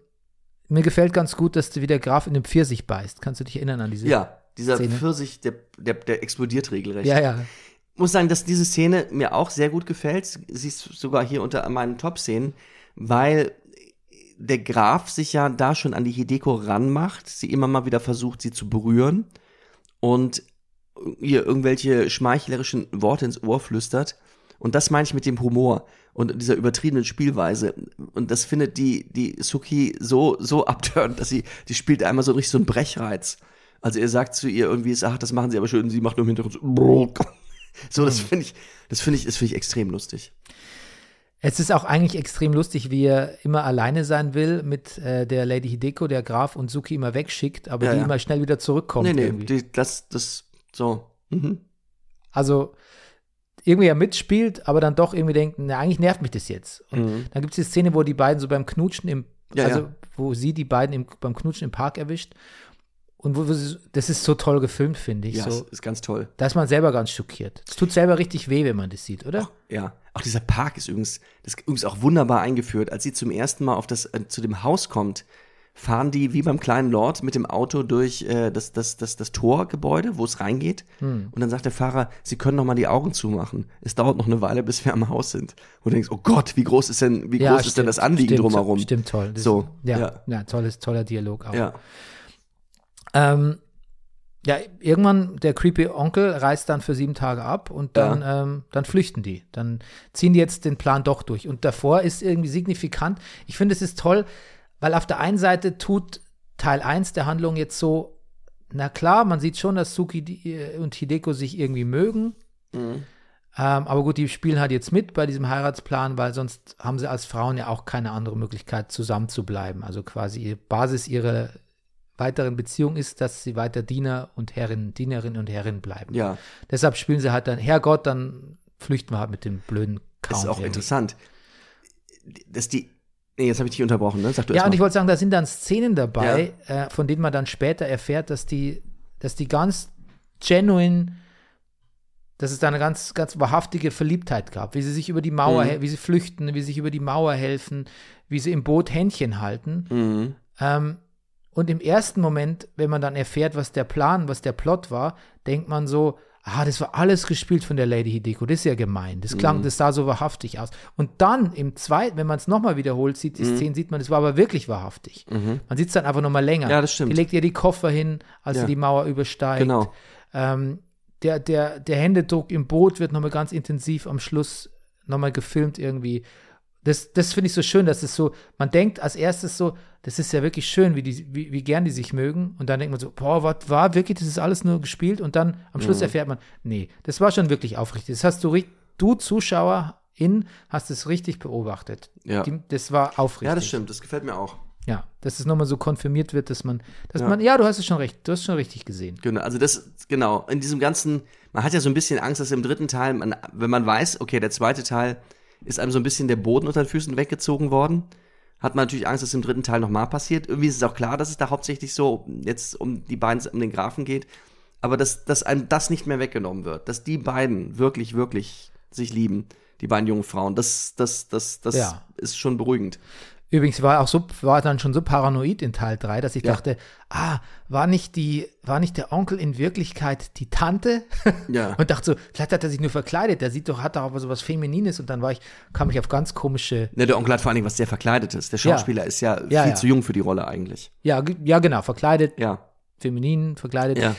mir gefällt ganz gut, dass du wie der Graf in dem Pfirsich beißt. Kannst du dich erinnern an diese? Ja, dieser Szene. Pfirsich, der, der, der explodiert regelrecht. Ja, ja. Muss sagen, dass diese Szene mir auch sehr gut gefällt. Sie ist sogar hier unter meinen Top-Szenen, weil der Graf sich ja da schon an die Hideko ranmacht, sie immer mal wieder versucht, sie zu berühren und ihr irgendwelche schmeichlerischen Worte ins Ohr flüstert. Und das meine ich mit dem Humor. und dieser übertriebenen Spielweise. Und das findet die, die Suki so, so abtörend, dass sie, die spielt einmal so richtig so einen Brechreiz. Also er sagt zu ihr irgendwie, ach, das machen sie aber schön, sie macht nur im Hintergrund so, so das finde ich, das finde ich, das finde ich extrem lustig. Es ist auch eigentlich extrem lustig, wie er immer alleine sein will mit äh, der Lady Hideko, der Graf und Suki immer wegschickt, aber Ja, die ja. immer schnell wieder zurückkommt. nee, nee, irgendwie. die, das, das, so. Mhm. Also irgendwie er mitspielt, aber dann doch irgendwie denkt, na, eigentlich nervt mich das jetzt. Und Mhm. dann gibt es die Szene, wo die beiden so beim Knutschen im, Ja, also ja. wo sie die beiden im, beim Knutschen im Park erwischt. Und wo, wo das ist so toll gefilmt, finde ich. Ja, so, ist, ist ganz toll. da ist man selber ganz schockiert. Es tut selber richtig weh, wenn man das sieht, oder? Ja, auch dieser Park ist übrigens, das ist übrigens auch wunderbar eingeführt. Als sie zum ersten Mal auf das, äh, zu dem Haus kommt, fahren die wie beim kleinen Lord mit dem Auto durch äh, das, das, das, das Torgebäude, wo es reingeht. Hm. Und dann sagt der Fahrer, sie können noch mal die Augen zumachen. Es dauert noch eine Weile, bis wir am Haus sind. Und du denkst, oh Gott, wie groß ist denn, wie groß ist denn das Anliegen stimmt, drumherum? Stimmt, toll. Das, So, ja, ja. ja. tolles, toller Dialog auch. Ja, Ähm, ja, irgendwann der creepy Onkel reist dann für sieben Tage ab und dann, ähm, dann flüchten die. Dann ziehen die jetzt den Plan doch durch. Und davor ist irgendwie signifikant. Ich finde, es ist toll, weil auf der einen Seite tut Teil 1 der Handlung jetzt so, na klar, man sieht schon, dass Suki äh, und Hideko sich irgendwie mögen. Mhm. Ähm, aber gut, die spielen halt jetzt mit bei diesem Heiratsplan, weil sonst haben sie als Frauen ja auch keine andere Möglichkeit, zusammen zu bleiben. Also quasi Basis ihrer weiteren Beziehung ist, dass sie weiter Diener und Herrin, Dienerin und Herrin bleiben. ja. Deshalb spielen sie halt dann, Herrgott, dann flüchten wir halt mit dem blöden Count. Das ist auch irgendwie. interessant. Dass die, nee, jetzt habe ich dich unterbrochen, ne? Sag du Ja, und ich wollte sagen, da sind dann Szenen dabei, äh, von denen man dann später erfährt, dass die, dass die ganz genuine, dass es da eine ganz, ganz wahrhaftige Verliebtheit gab, wie sie sich über die Mauer, Mhm. wie sie flüchten, wie sie sich über die Mauer helfen, wie sie im Boot Händchen halten. Mhm. Ähm, und im ersten Moment, wenn man dann erfährt, was der Plan, was der Plot war, denkt man so, ah, das war alles gespielt von der Lady Hideko, das ist ja gemein. Das Mhm. klang, das sah so wahrhaftig aus. Und dann im zweiten, wenn man es nochmal wiederholt, sieht die Mhm. Szene, sieht man, das war aber wirklich wahrhaftig. Man sieht es dann einfach nochmal länger. Ja, das stimmt. Die legt ihr die Koffer hin, als Ja. sie die Mauer übersteigt. Genau. Ähm, der, der, der Händedruck im Boot wird nochmal ganz intensiv am Schluss nochmal gefilmt irgendwie. Das, das finde ich so schön, dass es so, man denkt als erstes so, das ist ja wirklich schön, wie, die, wie, wie gern die sich mögen. Und dann denkt man so, boah, was war wirklich, das ist alles nur gespielt. Und dann am Mhm. Schluss erfährt man, nee, das war schon wirklich aufrichtig. Das hast du, du Zuschauerin, hast es richtig beobachtet. Ja. Die, das war aufrichtig. Ja, das stimmt, das gefällt mir auch. Ja, dass es nochmal so konfirmiert wird, dass man, dass Ja. man, ja, du hast es schon recht, du hast es schon richtig gesehen. Genau, also das, genau, in diesem ganzen, man hat ja so ein bisschen Angst, dass im dritten Teil, man, wenn man weiß, okay, der zweite Teil ist einem so ein bisschen der Boden unter den Füßen weggezogen worden, hat man natürlich Angst, dass im dritten Teil nochmal passiert. Irgendwie ist es auch klar, dass es da hauptsächlich so jetzt um die beiden, um den Grafen geht, aber dass, dass einem das nicht mehr weggenommen wird, dass die beiden wirklich, wirklich sich lieben, die beiden jungen Frauen, das, das, das, das Ja. ist schon beruhigend. Übrigens war auch so, war dann schon so paranoid in Teil 3, dass ich Ja. dachte, ah, war nicht die, war nicht der Onkel in Wirklichkeit die Tante? Ja. Und dachte so, vielleicht hat er sich nur verkleidet, der sieht doch, hat doch aber so was Feminines und dann war ich, kam ich auf ganz komische, Ne, der Onkel hat vor allen Dingen was sehr Verkleidetes. Der Schauspieler ist ja, Ja, viel ja. zu jung für die Rolle eigentlich. ja, ja genau, verkleidet, Ja. feminin, verkleidet. Ja.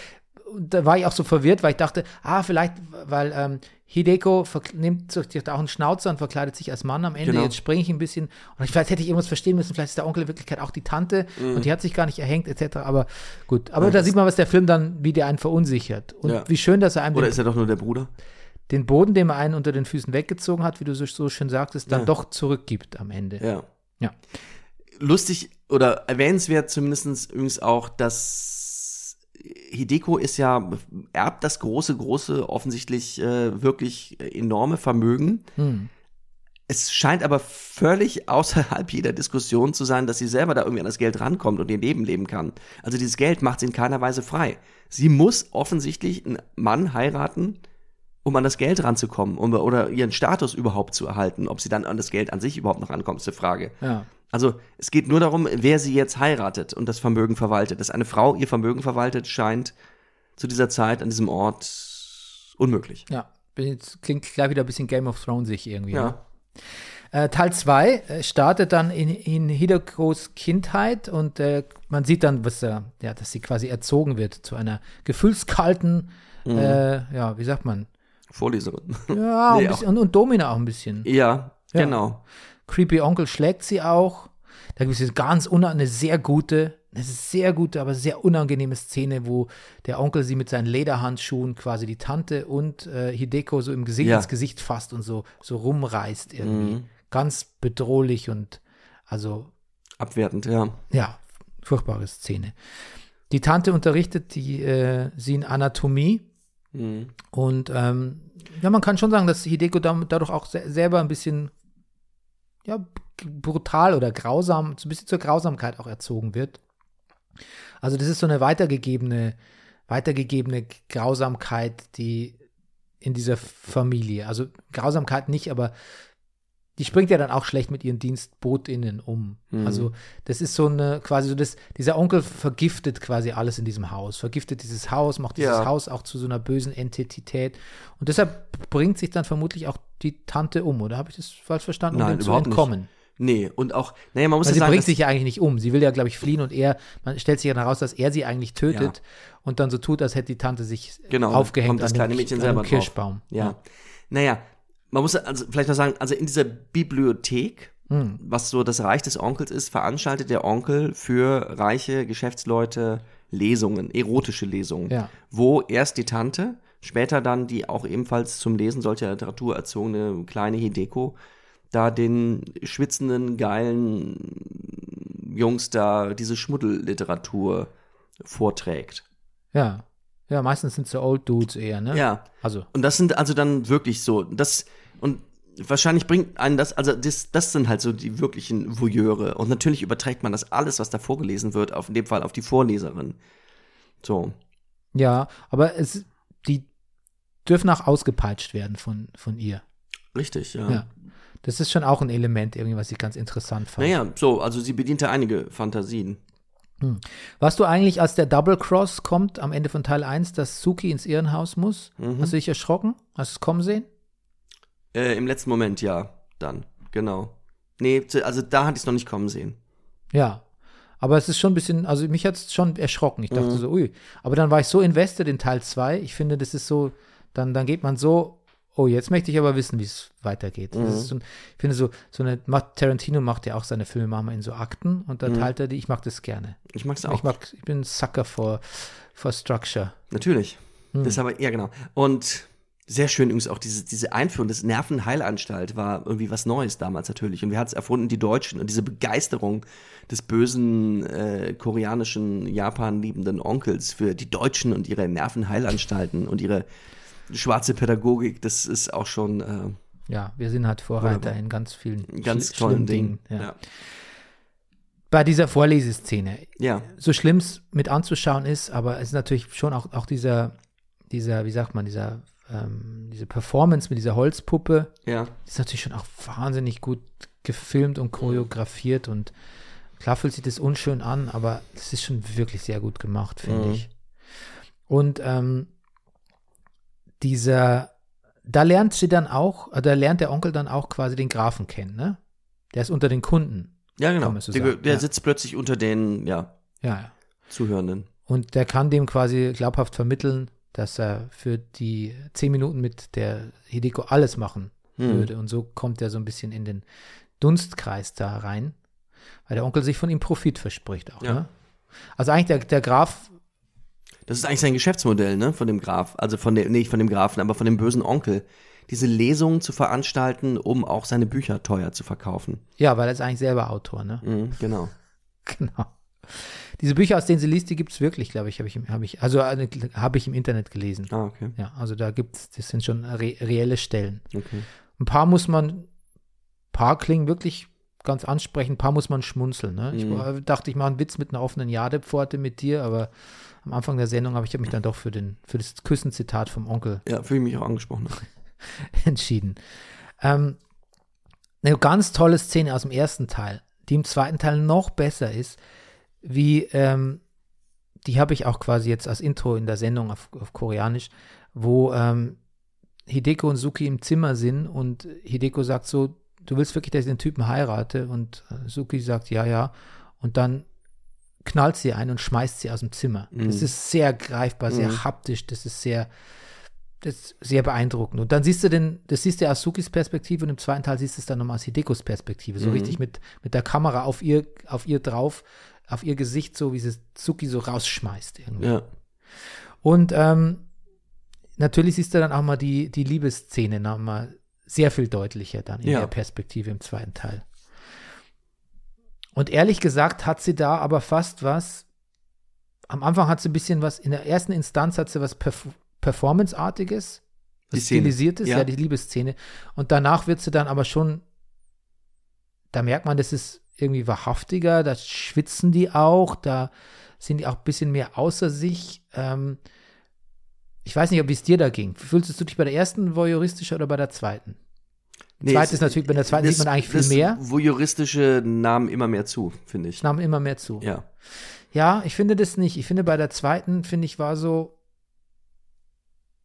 Da war ich auch so verwirrt, weil ich dachte, ah, vielleicht, weil ähm, Hideko nimmt sich auch einen Schnauzer und verkleidet sich als Mann am Ende. Genau. Jetzt springe ich ein bisschen. Und ich, vielleicht hätte ich irgendwas verstehen müssen. Vielleicht ist der Onkel in Wirklichkeit auch die Tante Mhm. und die hat sich gar nicht erhängt, etc. Aber gut. Aber da sieht man, was der Film dann, wie der einen verunsichert. Und Ja. wie schön, dass er einem Oder ist er doch nur der Bruder? den Boden, den er einen unter den Füßen weggezogen hat, wie du so, so schön sagtest, dann Ja. doch zurückgibt am Ende. Ja. Ja. Lustig oder erwähnenswert zumindest übrigens auch, dass Hideko ist ja, erbt das große, große, offensichtlich äh, wirklich enorme Vermögen. Hm. Es scheint aber völlig außerhalb jeder Diskussion zu sein, dass sie selber da irgendwie an das Geld rankommt und ihr Leben leben kann. Also dieses Geld macht sie in keiner Weise frei. Sie muss offensichtlich einen Mann heiraten, um an das Geld ranzukommen um, oder ihren Status überhaupt zu erhalten. Ob sie dann an das Geld an sich überhaupt noch rankommt, ist die Frage. Ja. Also es geht nur darum, wer sie jetzt heiratet und das Vermögen verwaltet. Dass eine Frau ihr Vermögen verwaltet, scheint zu dieser Zeit an diesem Ort unmöglich. Ja. Jetzt, klingt gleich wieder ein bisschen Game of Thrones sich irgendwie. ne? Ja. Äh, Teil 2 startet dann in, in Hidekos Kindheit und äh, man sieht dann, was, äh, ja, dass sie quasi erzogen wird zu einer gefühlskalten, Mhm. äh, ja, wie sagt man? Vorleserin. Ja, Nee, ein bisschen, und, und Domina auch ein bisschen. ja, Ja. Genau. Creepy Onkel schlägt sie auch. Da gibt es eine ganz eine sehr gute, eine sehr gute, aber sehr unangenehme Szene, wo der Onkel sie mit seinen Lederhandschuhen quasi die Tante und äh, Hideko so im Gesicht Ja. ins Gesicht fasst und so, so rumreißt irgendwie. Mhm. Ganz bedrohlich und also Abwertend, ja. ja, furchtbare Szene. Die Tante unterrichtet die, äh, sie in Anatomie Mhm. und ähm, ja, man kann schon sagen, dass Hideko dadurch auch se selber ein bisschen ja, brutal oder grausam, so ein bisschen zur Grausamkeit auch erzogen wird. Also das ist so eine weitergegebene, weitergegebene Grausamkeit, die in dieser Familie, also Grausamkeit nicht, aber die springt ja dann auch schlecht mit ihren DienstbotInnen um. Mhm. Also das ist so eine, quasi so das, dieser Onkel vergiftet quasi alles in diesem Haus, vergiftet dieses Haus, macht dieses Ja. Haus auch zu so einer bösen Entität. Und deshalb bringt sich dann vermutlich auch die Tante um, oder habe ich das falsch verstanden? Nein, um dem überhaupt zu nicht. entkommen. Nee, und auch, naja, man muss Weil ja sie sagen, bringt dass- sich ja eigentlich nicht um. Sie will ja, glaube ich, fliehen und er, man stellt sich ja heraus, dass er sie eigentlich tötet und dann so tut, als hätte die Tante sich Genau, aufgehängt kommt das an kleine dem, Mädchen selber. Kirschbaum. Ja. Naja, man muss also vielleicht noch sagen, also in dieser Bibliothek, Hm. was so das Reich des Onkels ist, veranstaltet der Onkel für reiche Geschäftsleute Lesungen, erotische Lesungen, Ja. wo erst die Tante, später dann die auch ebenfalls zum Lesen solcher Literatur erzogene kleine Hideko, da den schwitzenden, geilen Jungs da diese Schmuddelliteratur vorträgt. Ja. Ja, meistens sind es so Old Dudes eher, ne? Ja. Also, Und das sind also dann wirklich so, das, und wahrscheinlich bringt einen das, also das, das sind halt so die wirklichen Voyeure. Und natürlich überträgt man das alles, was da vorgelesen wird, auf in dem Fall auf die Vorleserin. So. ja, aber es, dürfen auch ausgepeitscht werden von, von ihr. Richtig, ja. Ja. Das ist schon auch ein Element, irgendwie, was ich ganz interessant fand. Naja, so, also sie bediente einige Fantasien. Warst du eigentlich, als der Double Cross kommt am Ende von Teil 1, dass Suki ins Irrenhaus muss? Mhm. Hast du dich erschrocken? Hast du es kommen sehen? Äh, Im letzten Moment, ja, dann, genau. Nee, also da hatte ich es noch nicht kommen sehen. Ja. Aber es ist schon ein bisschen, also mich hat es schon erschrocken. Ich Mhm. dachte so, ui. Aber dann war ich so invested in Teil 2. Ich finde, das ist so, dann, dann geht man so, oh, jetzt möchte ich aber wissen, wie es weitergeht. Mhm. so, ein- ich finde so, so eine, macht- Tarantino macht ja auch seine Filme manchmal in so Akten und Mhm. dann teilt er die, ich mag das gerne. Ich mag es auch. Ich mag, ich bin ein Sucker for, for Structure. Natürlich. Hm. Das aber, ja, genau. Und sehr schön übrigens auch diese, diese Einführung des Nervenheilanstalt war irgendwie was Neues damals natürlich. Und wir hatten es erfunden, die Deutschen. Und diese Begeisterung des bösen äh, koreanischen, Japan liebenden Onkels für die Deutschen und ihre Nervenheilanstalten und ihre schwarze Pädagogik, das ist auch schon äh, Ja, wir sind halt Vorreiter in ganz vielen ganz tollen schlimmen Dingen. Ja. Ja. Bei dieser Vorleseszene, ja. so schlimm es mit anzuschauen ist, aber es ist natürlich schon auch, auch dieser, dieser, wie sagt man, dieser, ähm, diese Performance mit dieser Holzpuppe, Ja. ist natürlich schon auch wahnsinnig gut gefilmt und choreografiert und klar fühlt sich das unschön an, aber es ist schon wirklich sehr gut gemacht, finde Mhm. ich. Und ähm, dieser, da lernt sie dann auch, äh, da lernt der Onkel dann auch quasi den Grafen kennen, ne? Der ist unter den Kunden. Ja, genau. Der der ja. sitzt plötzlich unter den, ja, Ja, ja. Zuhörenden. Und der kann dem quasi glaubhaft vermitteln, dass er für die zehn Minuten mit der Hideko alles machen Hm. würde. Und so kommt er so ein bisschen in den Dunstkreis da rein, weil der Onkel sich von ihm Profit verspricht auch. Ja. Ne? Also eigentlich der, der Graf, Das ist eigentlich sein Geschäftsmodell, ne, von dem Graf. Also von dem, nicht von dem Grafen, aber von dem bösen Onkel. Diese Lesungen zu veranstalten, um auch seine Bücher teuer zu verkaufen. ja, weil er ist eigentlich selber Autor, ne? Mhm, genau. Genau. Diese Bücher, aus denen sie liest, die gibt es wirklich, glaube ich, habe ich, im- hab ich, also äh, habe ich im Internet gelesen. Ah, okay. Ja, also da gibt es, das sind schon re reelle Stellen. okay. Ein paar muss man, ein paar klingen wirklich ganz ansprechend, ein paar muss man schmunzeln. Ne? Ich Mhm. war- dachte, ich mache einen Witz mit einer offenen Jadepforte mit dir, aber am Anfang der Sendung habe ich hab mich dann doch für, den, für das Küssenzitat vom Onkel Ja, fühle ich mich auch angesprochen. entschieden. Ähm, eine ganz tolle Szene aus dem ersten Teil, die im zweiten Teil noch besser ist, wie, ähm, die habe ich auch quasi jetzt als Intro in der Sendung auf, auf Koreanisch, wo ähm, Hideko und Suki im Zimmer sind und Hideko sagt so, du willst wirklich, dass ich den Typen heirate? Und äh, Suki sagt, ja, ja. Und dann knallt sie ein und schmeißt sie aus dem Zimmer. Das Mhm. ist sehr greifbar, sehr Mhm. haptisch, das ist sehr, das ist sehr beeindruckend. Und dann siehst du den, das siehst du aus Sukis Perspektive und im zweiten Teil siehst du es dann nochmal aus Hidekos Perspektive. So richtig mit, mit der Kamera auf ihr, auf ihr drauf, auf ihr Gesicht, so wie sie Suki so rausschmeißt irgendwie. Ja. Und ähm, natürlich siehst du dann auch mal die, die Liebesszene nochmal sehr viel deutlicher dann in Ja. der Perspektive im zweiten Teil. Und ehrlich gesagt hat sie da aber fast was, am Anfang hat sie ein bisschen was, in der ersten Instanz hat sie was Perf Performance-artiges, was stilisiertes, ja. Ja. die Liebesszene. Und danach wird sie dann aber schon, da merkt man, das ist irgendwie wahrhaftiger, da schwitzen die auch, da sind die auch ein bisschen mehr außer sich. Ähm, ich weiß nicht, ob es dir da ging. Fühlst du dich bei der ersten voyeuristischer oder bei der zweiten? Nee, Zweit es- ist natürlich, bei der zweiten sieht man eigentlich viel mehr. Voyeuristische nahmen immer mehr zu, finde ich. Nahm immer mehr zu. Ja. Ja, ich finde das nicht. Ich finde bei der zweiten, finde ich, war so,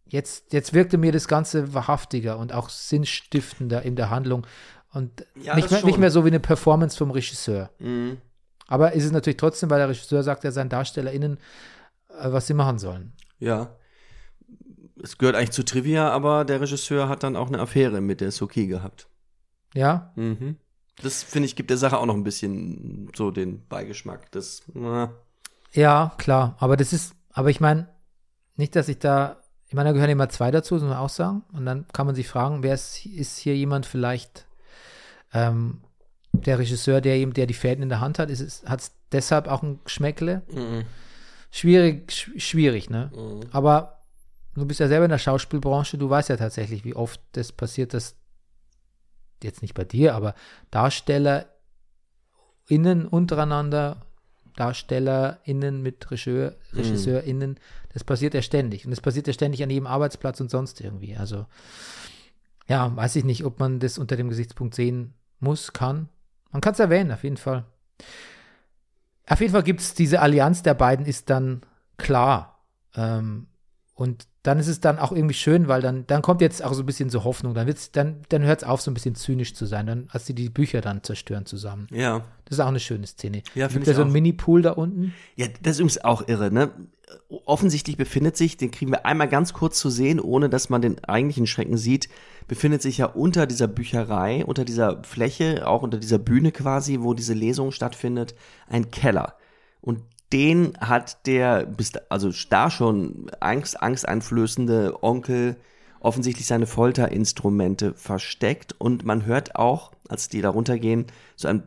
jetzt, jetzt wirkte mir das Ganze wahrhaftiger und auch sinnstiftender in der Handlung und Ja, nicht, mehr, nicht mehr so wie eine Performance vom Regisseur. Mhm. Aber ist es natürlich trotzdem, weil der Regisseur sagt ja seinen DarstellerInnen, äh, was sie machen sollen. Ja. Es gehört eigentlich zu Trivia, aber der Regisseur hat dann auch eine Affäre mit der Soki gehabt. Ja, Mhm. Das, finde ich, gibt der Sache auch noch ein bisschen so den Beigeschmack. Das, na, ja, klar. Aber das ist, aber ich meine, nicht, dass ich da, ich meine, da gehören immer zwei dazu, muss man auch sagen. Und dann kann man sich fragen, wer ist, ist hier jemand vielleicht, ähm, der Regisseur, der ihm, der die Fäden in der Hand hat, ist es, hat es deshalb auch ein Geschmäckle? mhm. Schwierig, sch schwierig, ne? Mhm. Aber du bist ja selber in der Schauspielbranche, du weißt ja tatsächlich, wie oft das passiert, dass jetzt nicht bei dir, aber DarstellerInnen untereinander, DarstellerInnen mit Regisseur, RegisseurInnen, das passiert ja ständig. Und das passiert ja ständig an jedem Arbeitsplatz und sonst irgendwie. Also, ja, weiß ich nicht, ob man das unter dem Gesichtspunkt sehen muss, kann. Man kann es erwähnen, auf jeden Fall. Auf jeden Fall gibt es diese Allianz der beiden, ist dann klar. Ähm, und dann ist es dann auch irgendwie schön, weil dann, dann kommt jetzt auch so ein bisschen so Hoffnung. Dann, wird's, dann, dann hört es auf, so ein bisschen zynisch zu sein, dann, als sie die Bücher dann zerstören zusammen. Ja. Das ist auch eine schöne Szene. Ja, gibt ja ich so einen. Mini-Pool da unten. Ja, das ist übrigens auch irre, ne? Offensichtlich befindet sich, den kriegen wir einmal ganz kurz zu sehen, ohne dass man den eigentlichen Schrecken sieht, befindet sich ja unter dieser Bücherei, unter dieser Fläche, auch unter dieser Bühne quasi, wo diese Lesung stattfindet, ein Keller. Und den hat der, also da schon Angst, angsteinflößende Onkel offensichtlich seine Folterinstrumente versteckt und man hört auch, als die da runtergehen, so ein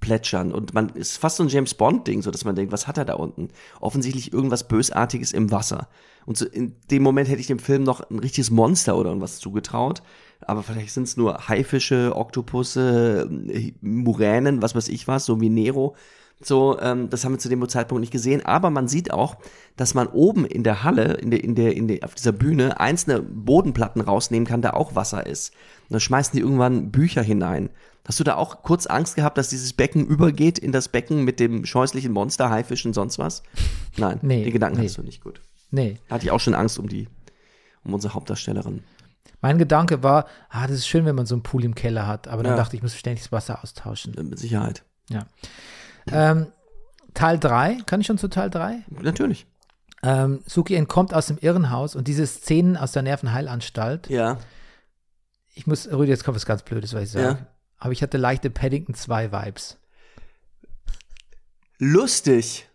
plätschern und man ist fast so ein James Bond Ding, so dass man denkt, was hat er da unten? Offensichtlich irgendwas bösartiges im Wasser. Und so in dem Moment hätte ich dem Film noch ein richtiges Monster oder irgendwas zugetraut, aber vielleicht sind es nur Haifische, Oktopusse, Muränen, was weiß ich was, so wie Nero. So, ähm, das haben wir zu dem Zeitpunkt nicht gesehen, aber man sieht auch, dass man oben in der Halle, in der, in der, in der, auf dieser Bühne einzelne Bodenplatten rausnehmen kann, da auch Wasser ist. Und dann schmeißen die irgendwann Bücher hinein. Hast du da auch kurz Angst gehabt, dass dieses Becken übergeht in das Becken mit dem scheußlichen Monster, Haifisch und sonst was? Nein, Nee, den Gedanken nee. hattest du nicht gut. Nee. Da hatte ich auch schon Angst um die, um unsere Hauptdarstellerin. Mein Gedanke war, ah, das ist schön, wenn man so einen Pool im Keller hat. Aber dann Ja. dachte ich, ich muss ständig das Wasser austauschen. Mit Sicherheit. Ja. Ähm, Teil 3, kann ich schon zu Teil 3? Natürlich. Ähm, Suki entkommt aus dem Irrenhaus und diese Szenen aus der Nervenheilanstalt. Ja. Ich muss, Rüdi, jetzt kommt was ganz Blödes, was ich sage. Ja. Aber ich hatte leichte Paddington 2 Vibes. Lustig.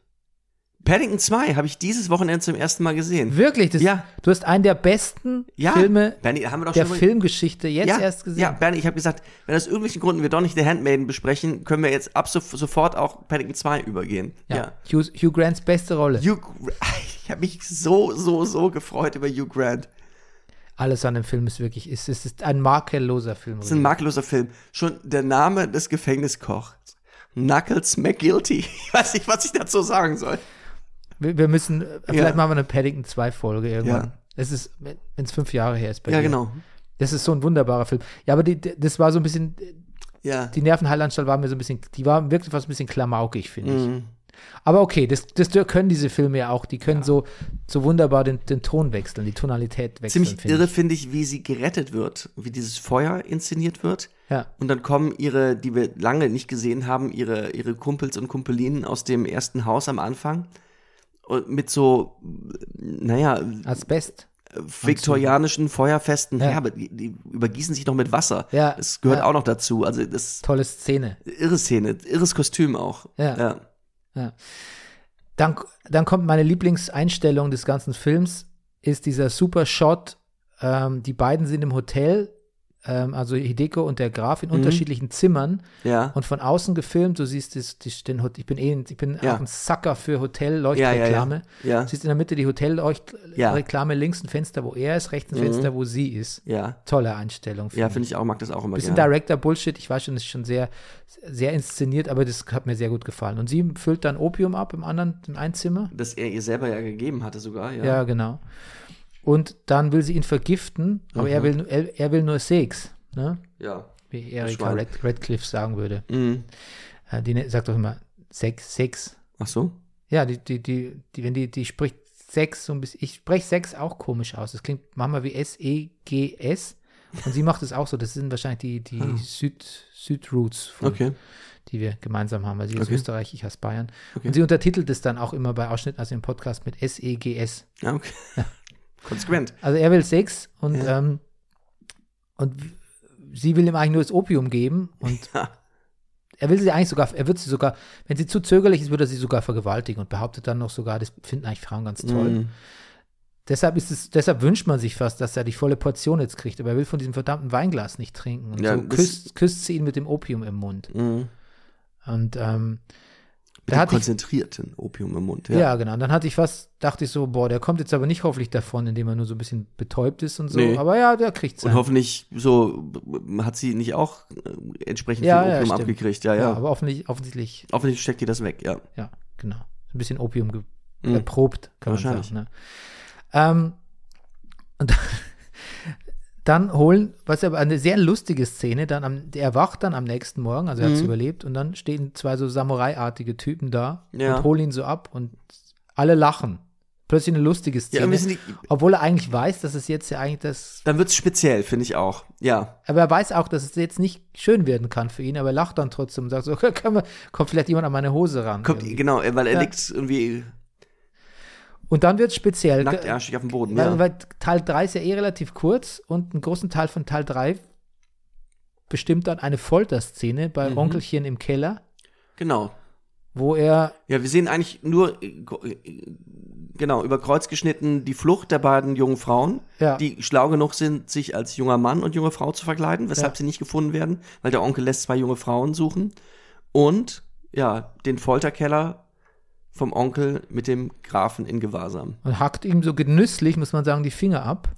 Paddington 2 habe ich dieses Wochenende zum ersten Mal gesehen. Wirklich? Das, Ja. Du hast einen der besten Ja, Filme Bernie, der Filmgeschichte jetzt ja, erst gesehen. Ja, Bernie, ich habe gesagt, wenn aus irgendwelchen Gründen wir doch nicht The Handmaiden besprechen, können wir jetzt ab so, sofort auch Paddington 2 übergehen. Ja. Hugh, Hugh Grants beste Rolle. Hugh, ich habe mich so, so, so gefreut über Hugh Grant. Alles an dem Film ist wirklich, es ist, ist ein makelloser Film. Das ist ein makelloser Film. Schon der Name des Gefängniskochs. Knuckles McGuilty. Ich weiß nicht, was ich dazu sagen soll. Wir, wir müssen, äh, vielleicht Ja. machen wir eine Paddington 2 Folge irgendwann. Ja. Es ist, wenn es fünf Jahre her ist bei Ja, dir. genau. Das ist so ein wunderbarer Film. Ja, aber die, das war so ein bisschen, Ja. die Nervenheilanstalt war mir so ein bisschen, die war wirklich fast ein bisschen klamaukig, finde ich. Mhm. Aber okay, das, das können diese Filme ja auch. Die können so, so wunderbar den, den Ton wechseln, die Tonalität wechseln. Ziemlich finde irre finde ich, wie sie gerettet wird, wie dieses Feuer inszeniert wird. Ja. Und dann kommen ihre, die wir lange nicht gesehen haben, ihre, ihre Kumpels und Kumpelinen aus dem ersten Haus am Anfang. Mit so, naja, Asbest. viktorianischen feuerfesten Ja. Herbe. Die, die übergießen sich noch mit Wasser. Ja. Das gehört Ja. auch noch dazu. Also das Tolle Szene. irre Szene, irres Kostüm auch. Ja. ja. Ja. Dann, dann kommt meine Lieblingseinstellung des ganzen Films, ist dieser super Shot. Ähm, die beiden sind im Hotel, ähm, also Hideko und der Graf Mhm. in unterschiedlichen Zimmern Ja. und von außen gefilmt. Du siehst das, die, den, Hot- ich bin eh, ich bin Ja. auch ein Sucker für Hotelleuchtreklame. ja. Siehst in der Mitte die Ja. Hotelleuchtreklame, links ein Fenster, wo er ist, rechts ein Mhm. Fenster, wo sie ist. Ja. Tolle Einstellung. Ja, finde ich auch, mag das auch immer Bisschen gerne. Director-Bullshit, ich weiß schon, das ist schon sehr, sehr inszeniert, aber das hat mir sehr gut gefallen. Und sie füllt dann Opium ab im anderen, im Einzimmer. Das er ihr selber ja gegeben hatte sogar, ja. Ja, genau. Und dann will sie ihn vergiften, aber er, will, er, er will nur Sex, ne? Ja. wie Erika Schwein. Red, Redcliffe sagen würde. Mhm. Äh, die ne- sagt doch immer Sex, Sex. Ach so? Ja, die, die, die, die, wenn die, die spricht Sex so ein bisschen, ich spreche Sex auch komisch aus. Das klingt manchmal wie S-E-G-S. Und sie macht es auch so. Das sind wahrscheinlich die, die Süd, Südroots, von, Okay. die wir gemeinsam haben. Also sie ist Okay. Österreich, ich aus Bayern. Okay. Und sie untertitelt es dann auch immer bei Ausschnitten aus dem Podcast mit S-E-G-S. Ja, okay. Konsequent. Also er will Sex und, Ja. ähm, und sie will ihm eigentlich nur das Opium geben und Ja. er will sie eigentlich sogar, er wird sie sogar, wenn sie zu zögerlich ist, wird er sie sogar vergewaltigen und behauptet dann noch sogar, das finden eigentlich Frauen ganz toll. Mhm. Deshalb ist es, deshalb wünscht man sich fast, dass er die volle Portion jetzt kriegt, aber er will von diesem verdammten Weinglas nicht trinken. Und Ja, so küsst, küsst sie ihn mit dem Opium im Mund. Mhm. Und ähm, Mit da hatte ich, konzentrierten Opium im Mund. ja. genau. Und dann hatte ich fast, dachte ich so, boah, der kommt jetzt aber nicht hoffentlich davon, indem er nur so ein bisschen betäubt ist und so. Nee. Aber ja, der kriegt Und hoffentlich so hat sie nicht auch äh, entsprechend Ja, viel ja, Opium stimmt. abgekriegt. Ja, Ja, ja. aber offensichtlich, offensichtlich, Offensichtlich steckt ihr das weg, ja. ja, genau. Ein bisschen Opium Mhm. erprobt, kann man Wahrscheinlich. sagen. Ne? Ähm, und dann holen, was aber eine sehr lustige Szene, dann am, er wacht dann am nächsten Morgen, also er hat es Mhm. überlebt, und dann stehen zwei so Samurai-artige Typen da Ja. und holen ihn so ab und alle lachen. Plötzlich eine lustige Ja, Szene. die, obwohl er eigentlich weiß, dass es jetzt ja eigentlich das dann wird's speziell, finde ich auch. Ja. Aber er weiß auch, dass es jetzt nicht schön werden kann für ihn, aber er lacht dann trotzdem und sagt so, können wir, kommt vielleicht jemand an meine Hose ran. Kommt, irgendwie. genau, weil er Ja. liegt irgendwie Und dann wird es speziell. nacktarschig auf dem Boden. weil, Ja. weil Teil 3 ist ja eh relativ kurz und einen großen Teil von Teil 3 bestimmt dann eine Folterszene bei Mhm. Onkelchen im Keller, Genau. wo er, Ja, wir sehen eigentlich nur, äh, äh, genau, über Kreuz geschnitten die Flucht der beiden jungen Frauen, Ja. die schlau genug sind, sich als junger Mann und junge Frau zu verkleiden, weshalb Ja. sie nicht gefunden werden, weil der Onkel lässt zwei junge Frauen suchen. Und, ja, den Folterkeller vom Onkel mit dem Grafen in Gewahrsam. und hackt ihm so genüsslich, muss man sagen, die Finger ab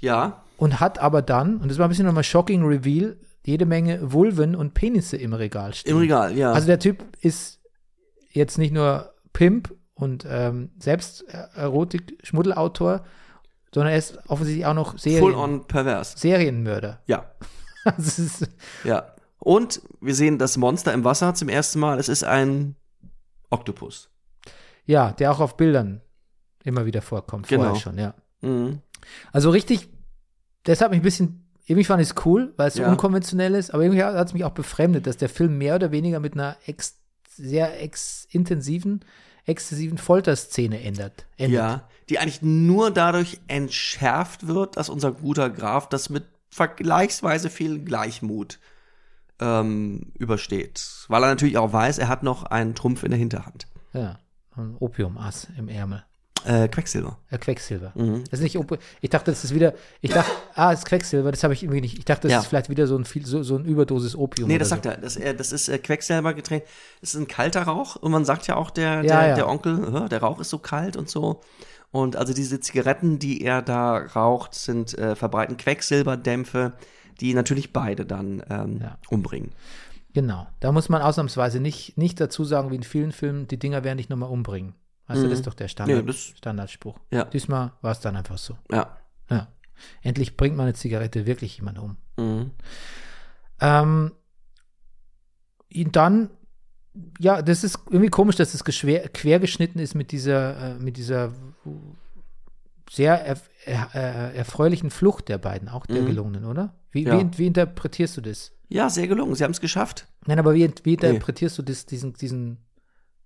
Ja, und hat aber dann, und das war ein bisschen nochmal shocking Reveal, jede Menge Vulven und Penisse im Regal stehen. im Regal, ja. Also der Typ ist jetzt nicht nur Pimp und ähm, selbst Erotik-Schmuddelautor, sondern er ist offensichtlich auch noch Full Serien, on pervers. Serienmörder. Ja, ist, ja. Und wir sehen das Monster im Wasser zum ersten Mal. Es ist ein Oktopus. ja, der auch auf Bildern immer wieder vorkommt, Genau. vorher schon, ja. Mhm. Also richtig, deshalb mich ein bisschen, irgendwie fand ich es cool, weil es so Ja. unkonventionell ist, aber irgendwie hat es mich auch befremdet, dass der Film mehr oder weniger mit einer ex, sehr ex intensiven, exzessiven Folterszene ändert. endet. Ja, die eigentlich nur dadurch entschärft wird, dass unser guter Graf das mit vergleichsweise viel Gleichmut ähm, übersteht. Weil er natürlich auch weiß, er hat noch einen Trumpf in der Hinterhand. Ja, ein Opiumass im Ärmel. Äh, Quecksilber. Ja, Quecksilber. Mhm. Das ist nicht Opi Ich dachte, das ist wieder. Ich dachte, ah, es ist Quecksilber, das habe ich irgendwie nicht. Ich dachte, das Ja. ist vielleicht wieder so ein, viel, so, so ein Überdosis Opium. Nee, das so. sagt er. Das, äh, das ist äh, Quecksilber getränkt. Das ist ein kalter Rauch. Und man sagt ja auch, der, Ja, der, ja. der Onkel, äh, der Rauch ist so kalt und so. Und also diese Zigaretten, die er da raucht, sind äh, verbreiten Quecksilberdämpfe, die natürlich beide dann ähm, Ja. umbringen. Genau. Da muss man ausnahmsweise nicht, nicht dazu sagen, wie in vielen Filmen, die Dinger werden dich nochmal umbringen. Also, Mhm. das ist doch der Standard, Nee, das- Standardspruch. Ja. Diesmal war es dann einfach so. Ja. Ja. Endlich bringt man eine Zigarette wirklich jemand um. Mhm. Ähm, und dann, ja, das ist irgendwie komisch, dass es geschwer, quergeschnitten ist mit dieser, äh, mit dieser sehr erf er, äh, erfreulichen Flucht der beiden, auch der Mhm. gelungenen, oder? Wie, Ja. wie, wie interpretierst du das? Ja, sehr gelungen. Sie haben es geschafft. Nein, aber wie, wie interpretierst du das, diesen, diesen,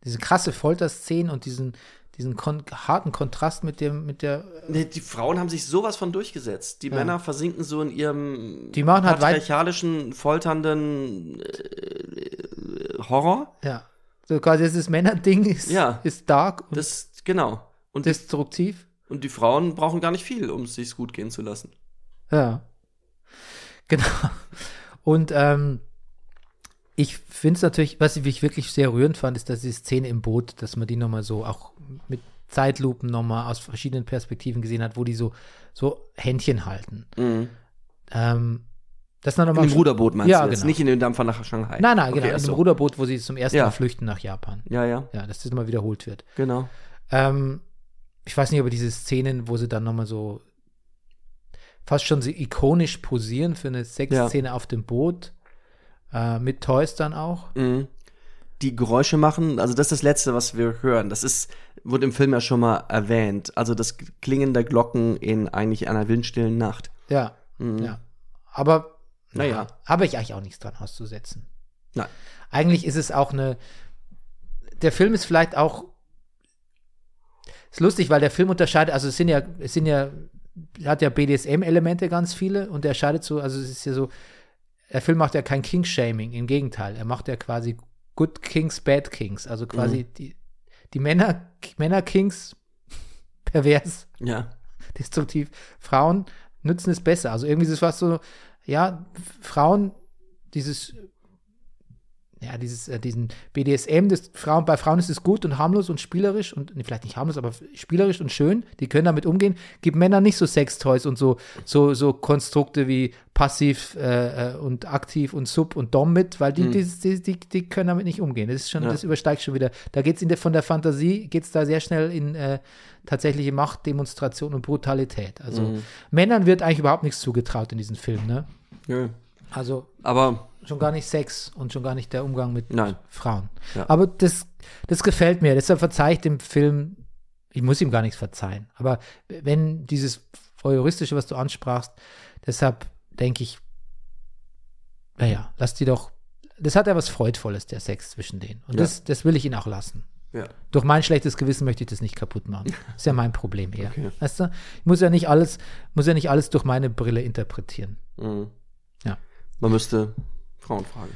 diese krasse Folterszenen und diesen, diesen kon harten Kontrast mit dem, mit der, Nee, Die Frauen haben sich sowas von durchgesetzt. Die Männer versinken so in ihrem Die machen halt patriarchalischen, folternden äh, Horror. ja, so quasi das Männerding ist, Ja. ist dark und Das, genau. Und die, destruktiv. und die Frauen brauchen gar nicht viel, um es sich gut gehen zu lassen. Ja. Genau. Und ähm, ich finde es natürlich, was ich wirklich sehr rührend fand, ist, dass die Szene im Boot, dass man die nochmal so auch mit Zeitlupen nochmal aus verschiedenen Perspektiven gesehen hat, wo die so, so Händchen halten. Mhm. Ähm, das dann In dem Ruderboot meinst Ja, du jetzt, genau. nicht in dem Dampfer nach Shanghai. Nein, nein, Okay, genau. ach in dem. Ruderboot, wo sie zum ersten Ja. Mal flüchten nach Japan. Ja, ja, Ja, dass das mal wiederholt wird. genau. Ähm, ich weiß nicht, aber diese Szenen, wo sie dann nochmal so fast schon so ikonisch posieren für eine Sexszene auf dem Boot, äh, mit Toys dann auch. Mhm. Die Geräusche machen, also das ist das Letzte, was wir hören. Das ist, wurde im Film ja schon mal erwähnt. Also das Klingen der Glocken in eigentlich einer windstillen Nacht. Ja, Mhm. ja. Aber, Naja. naja, habe ich eigentlich auch nichts dran auszusetzen. Nein. Eigentlich ist es auch eine, der Film ist vielleicht auch, ist lustig, weil der Film unterscheidet, also es sind ja, es sind ja, hat ja BDSM-Elemente ganz viele und er scheidet so, also es ist ja so, der Film macht ja kein King-Shaming, im Gegenteil, er macht ja quasi Good Kings, Bad Kings, also quasi die, die Männer, Männer-Kings pervers Ja. destruktiv. Frauen nützen es besser. Also irgendwie ist es fast so, ja, Frauen, dieses, ja, dieses, äh, diesen BDSM, das Frauen, bei Frauen ist es gut und harmlos und spielerisch und nee, vielleicht nicht harmlos, aber spielerisch und schön. Die können damit umgehen. Gibt Männern nicht so Sextoys und so, so, so Konstrukte wie passiv äh, äh, und aktiv und sub und dom mit, weil die, die, die, die, die können damit nicht umgehen. Das ist schon, Ja. das übersteigt schon wieder. Da geht es von der Fantasie, geht es da sehr schnell in äh, tatsächliche Machtdemonstration und Brutalität. Also Männern wird eigentlich überhaupt nichts zugetraut in diesem Film, ne? ja. Also Aber schon gar nicht Sex und schon gar nicht der Umgang mit Nein. Frauen. Ja. Aber das, das gefällt mir. Deshalb verzeihe ich dem Film, ich muss ihm gar nichts verzeihen. Aber wenn dieses Voyeuristische, was du ansprachst, deshalb denke ich, naja, lass die doch, das hat ja was Freudvolles, der Sex zwischen denen. Und Ja. das, das will ich ihn auch lassen. ja. Durch mein schlechtes Gewissen möchte ich das nicht kaputt machen. Ist ja mein Problem eher. Okay. Weißt du? Ich muss ja nicht alles, muss ja nicht alles durch meine Brille interpretieren. Mhm. Ja. Man müsste Frauen fragen.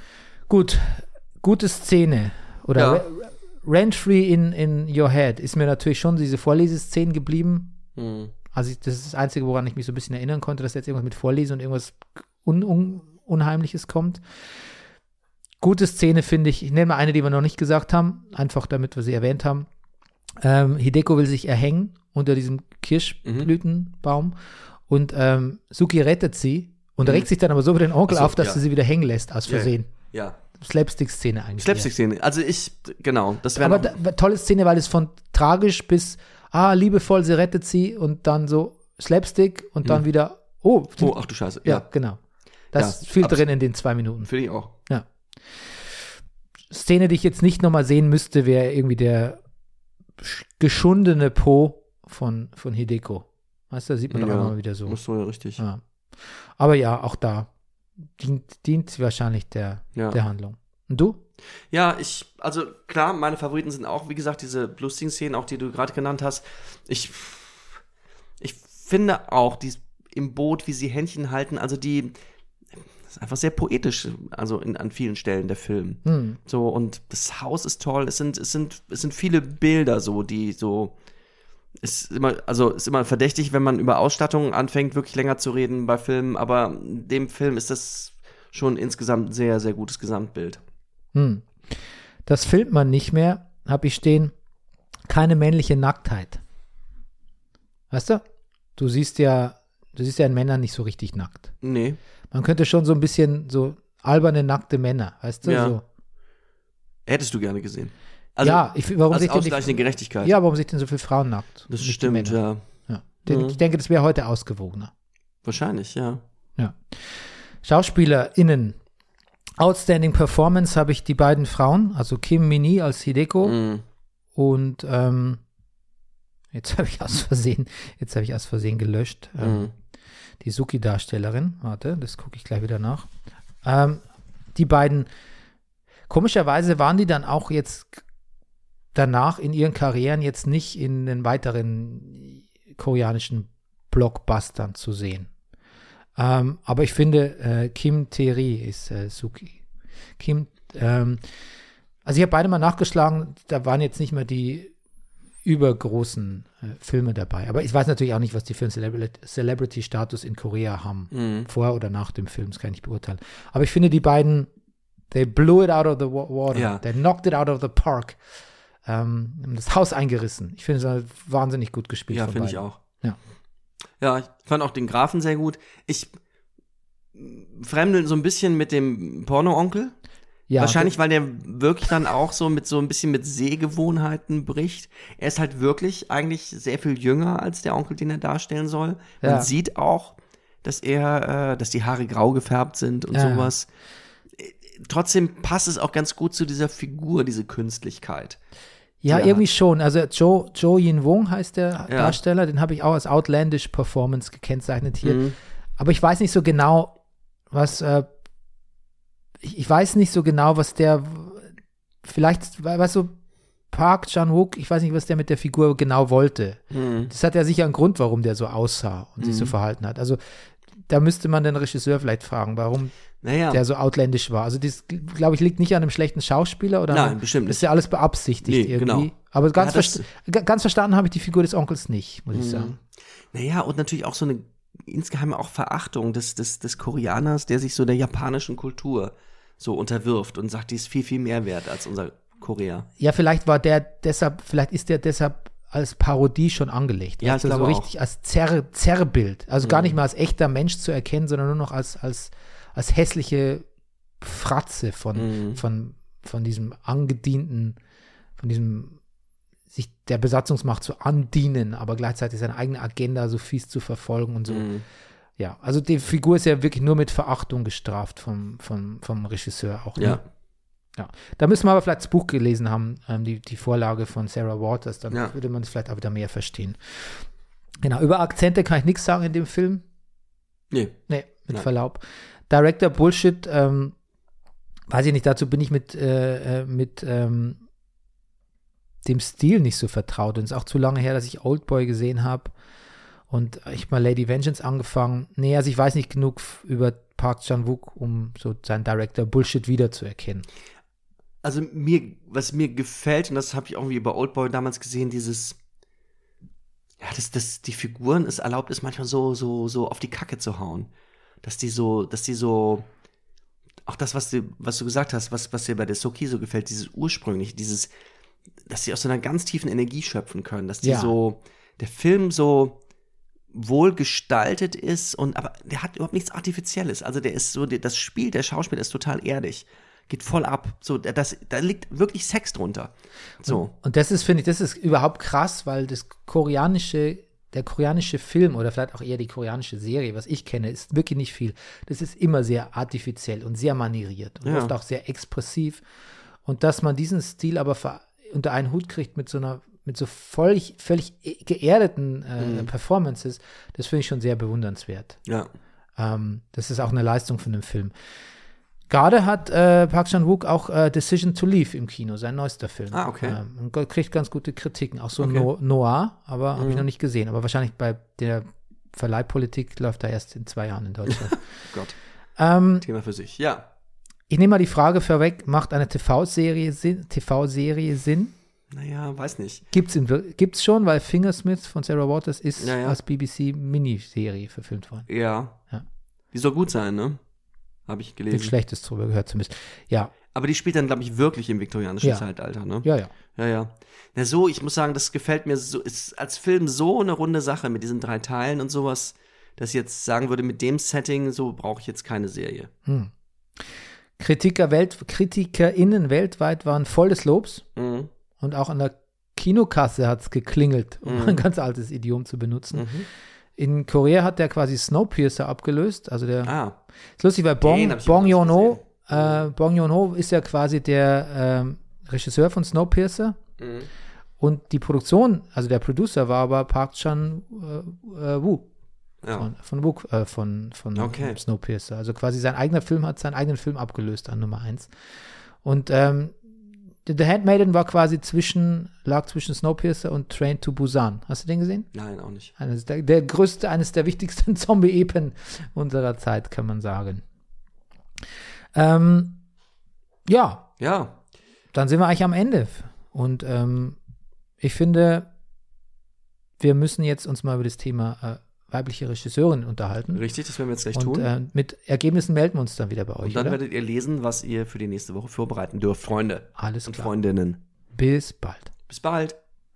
Gut, gute Szene. Oder Ja. Re- Rent-Free in, in Your Head ist mir natürlich schon diese Vorleseszenen geblieben. Mhm. Also ich, das ist das Einzige, woran ich mich so ein bisschen erinnern konnte, dass jetzt irgendwas mit Vorlesen und irgendwas un, un, Unheimliches kommt. Gute Szene finde ich, ich nenne mal eine, die wir noch nicht gesagt haben, einfach damit wir sie erwähnt haben. Ähm, Hideko will sich erhängen unter diesem Kirschblütenbaum und ähm, Suki rettet sie und regt sich dann aber so über den Onkel Ach so, auf, dass ja. sie sie wieder hängen lässt, aus Ja, Versehen. Ja. Slapstick-Szene eigentlich. Slapstick-Szene. Also ich, genau, das wäre Aber da, tolle Szene, weil es von tragisch bis, ah, liebevoll, sie rettet sie und dann so Slapstick und dann wieder, oh, Oh, ach du Scheiße. ja, Ja, genau. Das Ja, ist viel drin in den zwei Minuten. finde ich auch. Ja. Szene, die ich jetzt nicht nochmal sehen müsste, wäre irgendwie der sch- geschundene Po von, von Hideko. Weißt du, da sieht man doch Ja, immer mal wieder so. Ist so ja richtig. Ja. Aber ja, auch da dient, dient wahrscheinlich der, Ja. der Handlung. Und du? Ja, ich, also klar, meine Favoriten sind auch, wie gesagt, diese lustigen Szenen, auch die du gerade genannt hast. Ich, ich finde auch, die im Boot, wie sie Händchen halten, also die, das ist einfach sehr poetisch, also in, an vielen Stellen der Film. Hm. So, und das Haus ist toll, es sind, es sind, es sind viele Bilder so, die so, ist immer, also ist immer verdächtig, wenn man über Ausstattung anfängt, wirklich länger zu reden bei Filmen, aber dem Film ist das schon insgesamt ein sehr, sehr gutes Gesamtbild. Hm. Das filmt man nicht mehr, habe ich stehen, keine männliche Nacktheit. Weißt du? Du siehst ja, du siehst ja in Männern nicht so richtig nackt. Nee. Man könnte schon so ein bisschen so alberne, nackte Männer, weißt du? Ja. So. Hättest du gerne gesehen. Ja, ich, warum als sich denn ausgleichende Gerechtigkeit. Ja, warum sich denn so viele Frauen nackt? das stimmt, ja. ja. Den, Mhm. Ich denke, das wäre heute ausgewogener. Wahrscheinlich, ja. Ja. SchauspielerInnen. Outstanding Performance habe ich die beiden Frauen, also Kim Mini als Hideko Mhm. und ähm, jetzt habe ich aus Versehen, jetzt habe ich aus Versehen gelöscht. Ähm, Mhm. die Suki-Darstellerin, warte, das gucke ich gleich wieder nach. Ähm, die beiden, komischerweise waren die dann auch jetzt danach in ihren Karrieren jetzt nicht in den weiteren koreanischen Blockbustern zu sehen. Ähm, aber ich finde, äh, Kim Tae-ri ist äh, Suki. Kim, ähm, also ich habe beide mal nachgeschlagen, da waren jetzt nicht mehr die übergroßen äh, Filme dabei. Aber ich weiß natürlich auch nicht, was die für einen Celebri- Celebrity-Status in Korea haben. Mhm. Vor oder nach dem Film, das kann ich nicht beurteilen. Aber ich finde, die beiden, they blew it out of the wa- water. Ja. They knocked it out of the park. Ähm, das Haus eingerissen. Ich finde es halt wahnsinnig gut gespielt. Ja, finde ich auch. Ja. Ja, ich fand auch den Grafen sehr gut. Ich fremdel so ein bisschen mit dem Porno-Onkel. Ja, Wahrscheinlich, weil der wirklich dann auch so mit so ein bisschen mit Sehgewohnheiten bricht. Er ist halt wirklich eigentlich sehr viel jünger als der Onkel, den er darstellen soll. Man Ja. sieht auch, dass er, äh, dass die Haare grau gefärbt sind und Ja, ja. sowas. Äh, Trotzdem passt es auch ganz gut zu dieser Figur, diese Künstlichkeit. Ja, Ja. irgendwie schon. Also Joe, Joe Yin Wong heißt der Ja. Darsteller, den habe ich auch als Outlandish Performance gekennzeichnet hier. Mhm. Aber ich weiß nicht so genau, was, äh, ich, ich weiß nicht so genau, was der, vielleicht, we- weißt du, Park Chan-wook, ich weiß nicht, was der mit der Figur genau wollte. Mhm. Das hat ja sicher einen Grund, warum der so aussah und sich so verhalten hat. Also da müsste man den Regisseur vielleicht fragen, warum Naja, der so outlandish war. Also das, glaube ich, liegt nicht an einem schlechten Schauspieler oder Nein, an- bestimmt Das ist ja alles beabsichtigt Nee, irgendwie. genau. Aber ganz, Ja, versta ganz verstanden habe ich die Figur des Onkels nicht, muss ich sagen. naja, und natürlich auch so eine insgeheime auch Verachtung des, des, des Koreaners, der sich so der japanischen Kultur so unterwirft und sagt, die ist viel, viel mehr wert als unser Korea. Ja, vielleicht war der deshalb, vielleicht ist der deshalb als Parodie schon angelegt. Ja, du, so glaube richtig als Zerr, Zerrbild. Also gar nicht mehr als echter Mensch zu erkennen, sondern nur noch als, als, als hässliche Fratze von, Mhm. von, von diesem angedienten, von diesem sich der Besatzungsmacht zu andienen, aber gleichzeitig seine eigene Agenda so fies zu verfolgen und so. Mhm. Ja, also die Figur ist ja wirklich nur mit Verachtung gestraft vom, vom, vom Regisseur auch. Ne? Ja. Ja, da müssen wir aber vielleicht das Buch gelesen haben, ähm, die, die Vorlage von Sarah Waters, dann Ja. würde man es vielleicht auch wieder mehr verstehen. Genau, über Akzente kann ich nichts sagen in dem Film. Nee. Nee, mit Nein. Verlaub. Director Bullshit, ähm, weiß ich nicht, dazu bin ich mit, äh, äh, mit ähm, dem Stil nicht so vertraut. Und es ist auch zu lange her, dass ich Oldboy gesehen habe. Und ich mal Lady Vengeance angefangen. Nee, also ich weiß nicht genug über Park Chan-wook, um so seinen Director Bullshit wiederzuerkennen. Also mir, was mir gefällt, und das habe ich auch wie bei Oldboy damals gesehen, dieses, ja, dass das, die Figuren es erlaubt ist, manchmal so, so, so auf die Kacke zu hauen. Dass die so, dass die so, auch das, was du, was du gesagt hast, was, was dir bei der Soki so gefällt, dieses ursprüngliche, dieses, dass die aus so einer ganz tiefen Energie schöpfen können, dass die Ja. so, der Film so wohl gestaltet ist und, aber der hat überhaupt nichts Artifizielles. Also der ist so, das Spiel, der Schauspieler ist total erdig. Geht voll ab. So, das, da liegt wirklich Sex drunter. So. Und das ist, finde ich, das ist überhaupt krass, weil das koreanische, der koreanische Film oder vielleicht auch eher die koreanische Serie, was ich kenne, ist wirklich nicht viel. Das ist immer sehr artifiziell und sehr manieriert und Ja. oft auch sehr expressiv. Und dass man diesen Stil aber unter einen Hut kriegt mit so einer, mit so völlig, völlig geerdeten äh, Performances, das finde ich schon sehr bewundernswert. Ja. Ähm, das ist auch eine Leistung von dem Film. Gerade hat äh, Park Chan-wook auch äh, Decision to Leave im Kino, sein neuester Film. Ah, okay. Ähm, und kriegt ganz gute Kritiken. Auch so Okay. no Noir, aber habe ich Mhm. noch nicht gesehen. Aber wahrscheinlich bei der Verleihpolitik läuft er erst in zwei Jahren in Deutschland. Gott. ähm, Thema für sich. Ja. ich nehme mal die Frage vorweg, macht eine TV-Serie Sinn? TV-Serie Sinn? Naja, weiß nicht. Gibt's, in, gibt's schon, weil Fingersmith von Sarah Waters ist Ja, ja. als BBC-Miniserie verfilmt worden. Ja. Ja. Die soll gut sein, ne? Habe ich Nichts gelesen. Schlechtes drüber gehört zumindest. Ja, Aber die spielt dann, glaube ich, wirklich im viktorianischen Ja. Zeitalter, ne? ja, ja. Ja, ja. Na so, ich muss sagen, das gefällt mir so, ist als Film so eine runde Sache mit diesen drei Teilen und sowas, dass ich jetzt sagen würde, mit dem Setting, so brauche ich jetzt keine Serie. Kritiker Welt, KritikerInnen weltweit waren voll des Lobs Mhm. und auch an der Kinokasse hat es geklingelt, um Mhm. ein ganz altes Idiom zu benutzen. Mhm. In Korea hat der quasi Snowpiercer abgelöst. Also der Ah, ist lustig, weil Bong, Bong Joon-ho, äh, Bong Joon-ho ist ja quasi der ähm, Regisseur von Snowpiercer mhm. und die Produktion, also der Producer war aber Park Chan äh, äh, Woo ja. von, von, Wook, äh, von, von Okay. Snowpiercer. Also quasi sein eigener Film hat seinen eigenen Film abgelöst an Nummer eins. Und ähm, The Handmaiden war quasi zwischen, lag zwischen Snowpiercer und Train to Busan. Hast du den gesehen? Nein, auch nicht. Eines der, der größte, eines der wichtigsten Zombie-Epen unserer Zeit, kann man sagen. Ähm, ja, Ja, dann sind wir eigentlich am Ende. Und ähm, ich finde, wir müssen jetzt uns mal über das Thema äh, weibliche Regisseurin unterhalten. richtig, das werden wir jetzt gleich Und tun. äh, mit Ergebnissen melden wir uns dann wieder bei euch. und dann oder? werdet ihr lesen, was ihr für die nächste Woche vorbereiten dürft, Freunde Alles und klar. Freundinnen. Bis bald. Bis bald.